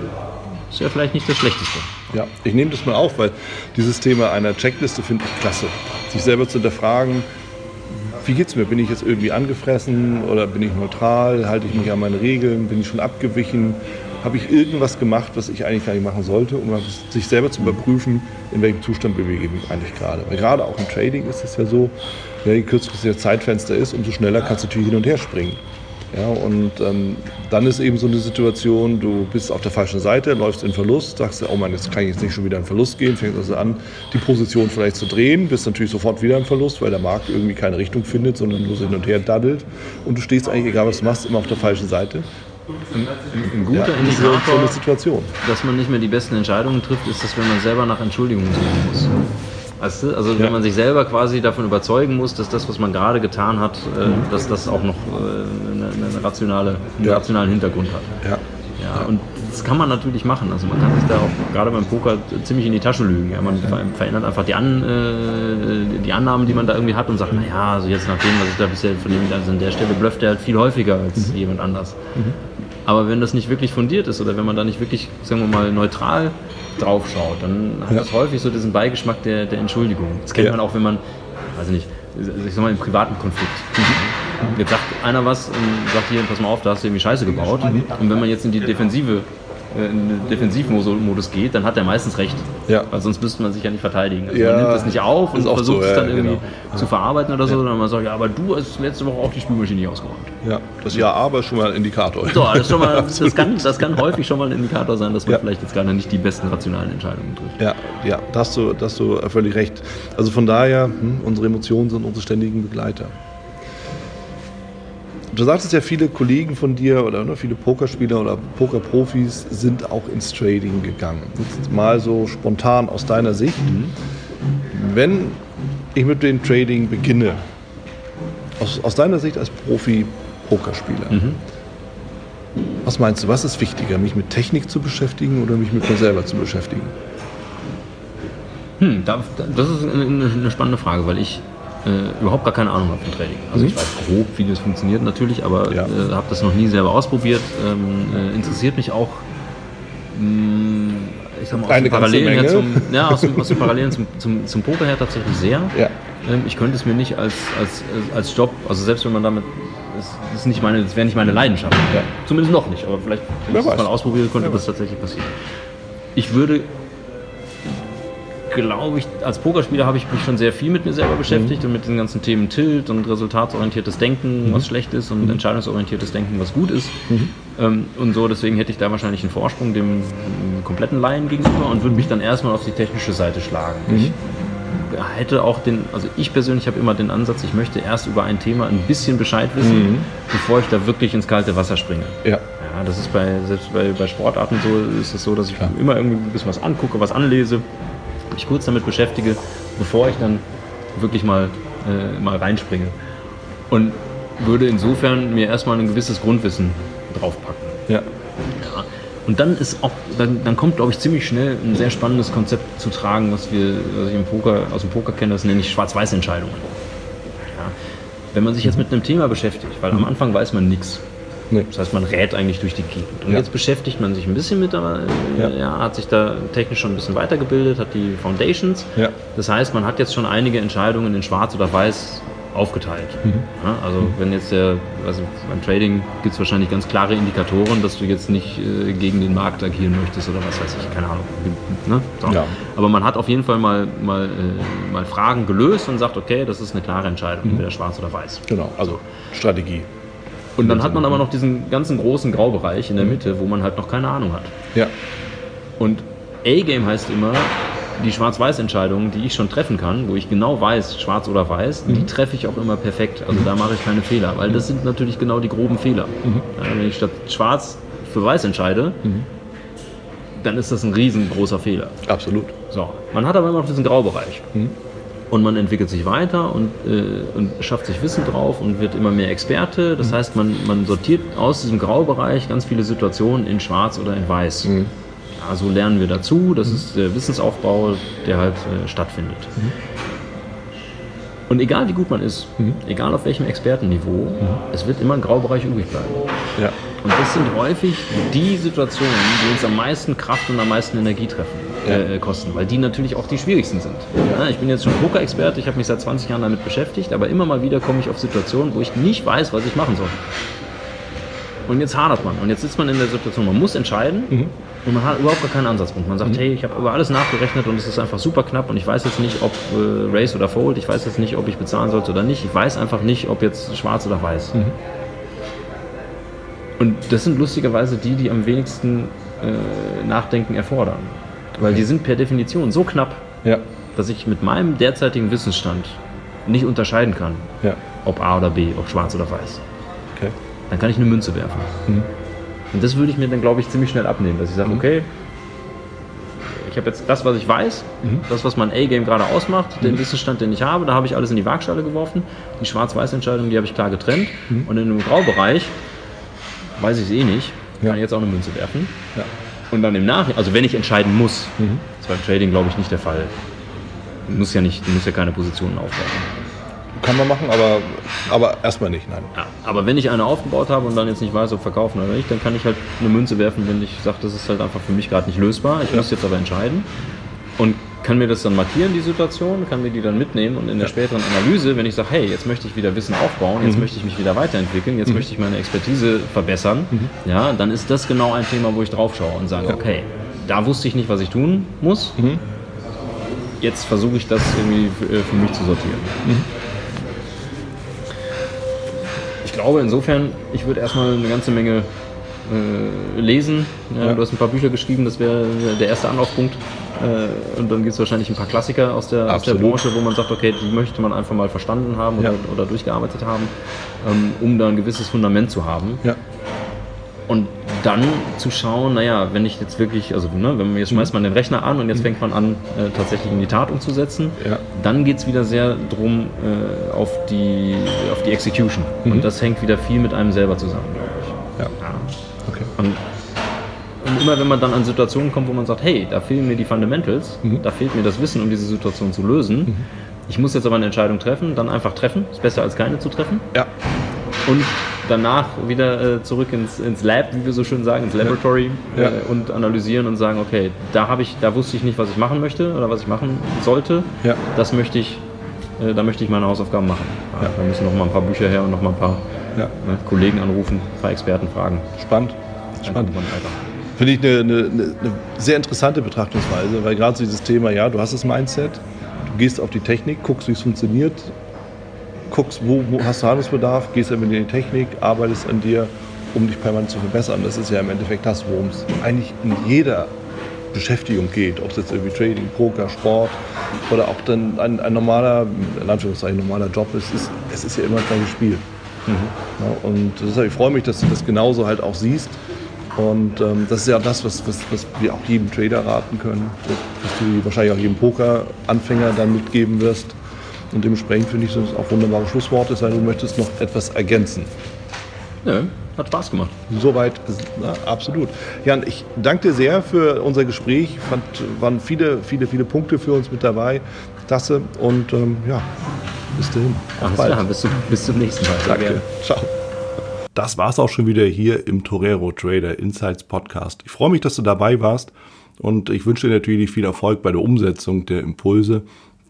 ist ja vielleicht nicht das Schlechteste. Ja, ich nehme das mal auf, weil dieses Thema einer Checkliste finde ich klasse. Sich selber zu hinterfragen, wie geht's mir? Bin ich jetzt irgendwie angefressen oder bin ich neutral? Halte ich mich an meine Regeln? Bin ich schon abgewichen? Habe ich irgendwas gemacht, was ich eigentlich gar nicht machen sollte, um sich selber zu überprüfen, in welchem Zustand bewege ich mich eigentlich gerade? Weil gerade auch im Trading ist es ja so, je kürzer das Zeitfenster ist, umso schneller kannst du natürlich hin und her springen. Ja, und ähm, dann ist eben so eine Situation, du bist auf der falschen Seite, läufst in Verlust, sagst, oh Mann, jetzt kann ich jetzt nicht schon wieder in Verlust gehen, fängst also an, die Position vielleicht zu drehen, bist natürlich sofort wieder in Verlust, weil der Markt irgendwie keine Richtung findet, sondern nur so hin und her daddelt und du stehst eigentlich, egal was du machst, immer auf der falschen Seite. Ein guter Ja, ist so, Indikator, eine Situation. dass man nicht mehr die besten Entscheidungen trifft, ist das, wenn man selber nach Entschuldigungen suchen muss. Weißt du? Also Ja. wenn man sich selber quasi davon überzeugen muss, dass das, was man gerade getan hat, äh, dass das auch noch äh, eine, rationale, einen Ja. rationalen Hintergrund hat. Ja. Ja, und das kann man natürlich machen. Also man kann sich da auch gerade beim Poker ziemlich in die Tasche lügen. Ja, man ver verändert einfach die, An, äh, die Annahmen, die man da irgendwie hat und sagt, naja, also jetzt nach dem, was ich da bisher von dem, also an der Stelle blufft er halt viel häufiger als jemand anders. Aber wenn das nicht wirklich fundiert ist oder wenn man da nicht wirklich, sagen wir mal, neutral drauf schaut, dann hat Ja. das häufig so diesen Beigeschmack der, der Entschuldigung. Das kennt Ja. man auch, wenn man, weiß ich nicht, ich sag mal, im privaten Konflikt. Jetzt sagt einer was und sagt hier, pass mal auf, da hast du irgendwie Scheiße gebaut. Und wenn man jetzt in die Defensive, äh, in den Defensivmodus geht, dann hat er meistens recht. Ja. Weil sonst müsste man sich ja nicht verteidigen. Also Ja. man nimmt das nicht auf und versucht so, es dann ja, irgendwie genau. zu verarbeiten oder so, sondern man sagt, ja, aber du hast letzte Woche auch die Spülmaschine nicht ausgeräumt. Ja, das Ja, aber ist schon mal ein Indikator. So, das, ist schon mal, das, kann, das kann häufig schon mal ein Indikator sein, dass man Ja. vielleicht jetzt gerade nicht die besten rationalen Entscheidungen trifft. Ja, ja, da hast du, da hast du völlig recht. Also von daher, hm, unsere Emotionen sind unsere ständigen Begleiter. Du sagtest ja, viele Kollegen von dir oder ne, viele Pokerspieler oder Pokerprofis sind auch ins Trading gegangen. Jetzt mal so spontan aus deiner Sicht. Wenn ich mit dem Trading beginne, aus, aus deiner Sicht als Profi-Pokerspieler, was meinst du, was ist wichtiger, mich mit Technik zu beschäftigen oder mich mit mir selber zu beschäftigen? Hm, da, das ist eine spannende Frage, weil ich äh, überhaupt gar keine Ahnung habe von Trading. Also ich weiß grob, wie das funktioniert natürlich, aber Mhm. Ja. äh, habe das noch nie selber ausprobiert. Ähm, äh, interessiert mich auch. mh, ich sag mal, aus Eine den Parallelen, her zum, ja, aus, aus den Parallelen zum, zum, zum Poker her tatsächlich sehr. Ja. Ähm, ich könnte es mir nicht als, als, als Job, also selbst wenn man damit, das ist nicht meine, das wäre nicht meine Leidenschaft. Ja. Zumindest noch nicht, aber vielleicht, wenn ich das weiß. mal ausprobiere, könnte Wer das tatsächlich passieren. Ich würde, glaube ich, als Pokerspieler habe ich mich schon sehr viel mit mir selber beschäftigt und mit den ganzen Themen Tilt und resultatorientiertes Denken, was schlecht ist und entscheidungsorientiertes Denken, was gut ist. Ähm, und so, deswegen hätte ich da wahrscheinlich einen Vorsprung dem ähm, kompletten Laien gegenüber und würde mich dann erstmal auf die technische Seite schlagen. Ich hätte auch den, also ich persönlich habe immer den Ansatz, ich möchte erst über ein Thema ein bisschen Bescheid wissen, bevor ich da wirklich ins kalte Wasser springe. Ja. Ja, das ist bei, selbst bei, bei Sportarten so, ist es so, dass ich immer irgendwie ein bisschen was angucke, was anlese, mich kurz damit beschäftige, bevor ich dann wirklich mal, äh, mal reinspringe. Und würde insofern mir erstmal ein gewisses Grundwissen draufpacken. Ja. Ja. Und dann ist auch, dann, dann kommt, glaube ich, ziemlich schnell ein sehr spannendes Konzept zu tragen, was wir was ich im Poker, aus dem Poker kenne, das nenne ich Schwarz-Weiß-Entscheidungen. Ja. Wenn man sich jetzt mit einem Thema beschäftigt, weil am Anfang weiß man nichts. Nee. Das heißt, man rät eigentlich durch die Gegend. Und ja. jetzt beschäftigt man sich ein bisschen mit, aber äh, ja. ja. hat sich da technisch schon ein bisschen weitergebildet, hat die Foundations. Ja. Das heißt, man hat jetzt schon einige Entscheidungen in Schwarz oder Weiß aufgeteilt. Mhm. Also mhm. wenn jetzt der, also beim Trading gibt es wahrscheinlich ganz klare Indikatoren, dass du jetzt nicht äh, gegen den Markt agieren möchtest oder was weiß ich, keine Ahnung. Ne? So. Ja. Aber man hat auf jeden Fall mal, mal, äh, mal Fragen gelöst und sagt, okay, das ist eine klare Entscheidung, mhm. entweder schwarz oder weiß. Genau, also Strategie. Und dann hat man aber noch diesen ganzen großen Graubereich in der mhm. Mitte, wo man halt noch keine Ahnung hat. Ja. Und A-Game heißt immer, die Schwarz-Weiß-Entscheidungen, die ich schon treffen kann, wo ich genau weiß, schwarz oder weiß, mhm. die treffe ich auch immer perfekt. Also mhm. da mache ich keine Fehler, weil das sind natürlich genau die groben Fehler. Mhm. Ja, wenn ich statt schwarz für weiß entscheide, mhm. dann ist das ein riesengroßer Fehler. Absolut. So, man hat aber immer noch diesen Graubereich. Mhm. Und man entwickelt sich weiter und, äh, und schafft sich Wissen drauf und wird immer mehr Experte. Das mhm. heißt, man, man sortiert aus diesem Graubereich ganz viele Situationen in schwarz oder in weiß. Mhm ja, so lernen wir dazu. Das mhm. ist der Wissensaufbau, der halt äh, stattfindet. Und egal wie gut man ist, mhm. egal auf welchem Expertenniveau, mhm. es wird immer ein Graubereich übrig bleiben. Ja. Und das sind häufig die Situationen, die uns am meisten Kraft und am meisten Energie treffen, ja. äh, kosten, weil die natürlich auch die schwierigsten sind. Ja, ich bin jetzt schon Poker-Experte, ich habe mich seit 20 Jahren damit beschäftigt, aber immer mal wieder komme ich auf Situationen, wo ich nicht weiß, was ich machen soll. Und jetzt hadert man. Und jetzt sitzt man in der Situation, man muss entscheiden mhm. und man hat überhaupt gar keinen Ansatzpunkt. Man sagt, mhm. hey, ich habe über alles nachgerechnet und es ist einfach super knapp und ich weiß jetzt nicht, ob äh, Race oder Fold, ich weiß jetzt nicht, ob ich bezahlen sollte oder nicht. Ich weiß einfach nicht, ob jetzt schwarz oder weiß. Mhm. Und das sind lustigerweise die, die am wenigsten äh, Nachdenken erfordern. Weil die sind per Definition so knapp, ja. dass ich mit meinem derzeitigen Wissensstand nicht unterscheiden kann, ja. ob A oder B, ob schwarz oder weiß. Dann kann ich eine Münze werfen. Mhm. Und das würde ich mir dann, glaube ich, ziemlich schnell abnehmen, dass ich sage, mhm. okay, ich habe jetzt das, was ich weiß, mhm. das, was mein A-Game gerade ausmacht, den mhm. Wissensstand, den ich habe, da habe ich alles in die Waagschale geworfen. Die Schwarz-Weiß-Entscheidung, die habe ich klar getrennt. Mhm. Und in einem Graubereich weiß ich es eh nicht, kann ja. ich jetzt auch eine Münze werfen. Ja. Und dann im Nachhinein, also wenn ich entscheiden muss, mhm. das ist beim Trading, glaube ich, nicht der Fall. Du musst ja, nicht, du musst ja keine Positionen aufbauen. Kann man machen, aber, aber erstmal nicht, nein. Ja, aber wenn ich eine aufgebaut habe und dann jetzt nicht weiß, ob verkaufen oder nicht, dann kann ich halt eine Münze werfen, wenn ich sage, das ist halt einfach für mich gerade nicht lösbar. Ich ja. muss jetzt aber entscheiden. Und kann mir das dann markieren, die Situation, kann mir die dann mitnehmen und in der späteren Analyse, wenn ich sage, hey, jetzt möchte ich wieder Wissen aufbauen, jetzt mhm. möchte ich mich wieder weiterentwickeln, jetzt mhm. möchte ich meine Expertise verbessern, mhm. ja, dann ist das genau ein Thema, wo ich drauf schaue und sage, ja. okay, da wusste ich nicht, was ich tun muss. Mhm. Jetzt versuche ich das irgendwie für, äh, für mich zu sortieren. Glaube insofern, ich würde erstmal eine ganze Menge äh, lesen. Ja, ja. Du hast ein paar Bücher geschrieben, das wäre der erste Anlaufpunkt. Äh, und dann gibt es wahrscheinlich ein paar Klassiker aus der, aus der, Branche, wo man sagt, okay, die möchte man einfach mal verstanden haben oder, ja. oder durchgearbeitet haben, ähm, um da ein gewisses Fundament zu haben. Und dann zu schauen, naja, wenn ich jetzt wirklich, also ne, wenn man jetzt schmeißt man den Rechner an und jetzt fängt man an, äh, tatsächlich in die Tat umzusetzen, ja. dann geht es wieder sehr drum äh, auf, die, auf die Execution. Mhm. Und das hängt wieder viel mit einem selber zusammen, glaube ich. Ja. ja. Okay. Und, und, immer wenn man dann an Situationen kommt, wo man sagt, hey, da fehlen mir die Fundamentals, mhm. da fehlt mir das Wissen, um diese Situation zu lösen. Mhm. Ich muss jetzt aber eine Entscheidung treffen, dann einfach treffen. Ist besser als keine zu treffen. Ja. Und danach wieder äh, zurück ins, ins Lab, wie wir so schön sagen, ins Laboratory ja. äh, und analysieren und sagen, okay, da habe ich, da wusste ich nicht, was ich machen möchte oder was ich machen sollte. Ja. Das möchte ich, äh, da möchte ich meine Hausaufgaben machen. Ja. Da müssen noch mal ein paar Bücher her und noch mal ein paar ne, Kollegen anrufen, ein paar Experten fragen. Spannend. Spannend. Finde ich eine, eine, eine, sehr interessante Betrachtungsweise, weil gerade so dieses Thema, ja, du hast das Mindset, du gehst auf die Technik, guckst, wie es funktioniert, guckst, wo, wo hast du Handlungsbedarf, gehst dann in die Technik, arbeitest an dir, um dich permanent zu verbessern. Das ist ja im Endeffekt das, worum es eigentlich in jeder Beschäftigung geht, ob es jetzt irgendwie Trading, Poker, Sport oder auch dann ein, ein normaler, in Anführungszeichen normaler Job ist, ist, es ist ja immer ein kleines Spiel. Mhm. Ja, und deshalb, ich freue mich, dass du das genauso halt auch siehst. Und ähm, das ist ja das, was, was, was wir auch jedem Trader raten können, was du wahrscheinlich auch jedem Poker-Anfänger dann mitgeben wirst. Und dementsprechend finde ich, sind es auch wunderbare Schlussworte, sei denn, du möchtest noch etwas ergänzen. Nö, hat Spaß gemacht. Soweit, na, absolut. Jan, ich danke dir sehr für unser Gespräch. Fand, waren viele, viele, viele Punkte für uns mit dabei. Klasse. Und ähm, ja, bis dahin. Alles klar, bis, zum, bis zum nächsten Mal. Danke. Ciao. Das war's auch schon wieder hier im Torero Trader Insights Podcast. Ich freue mich, dass du dabei warst und ich wünsche dir natürlich viel Erfolg bei der Umsetzung der Impulse.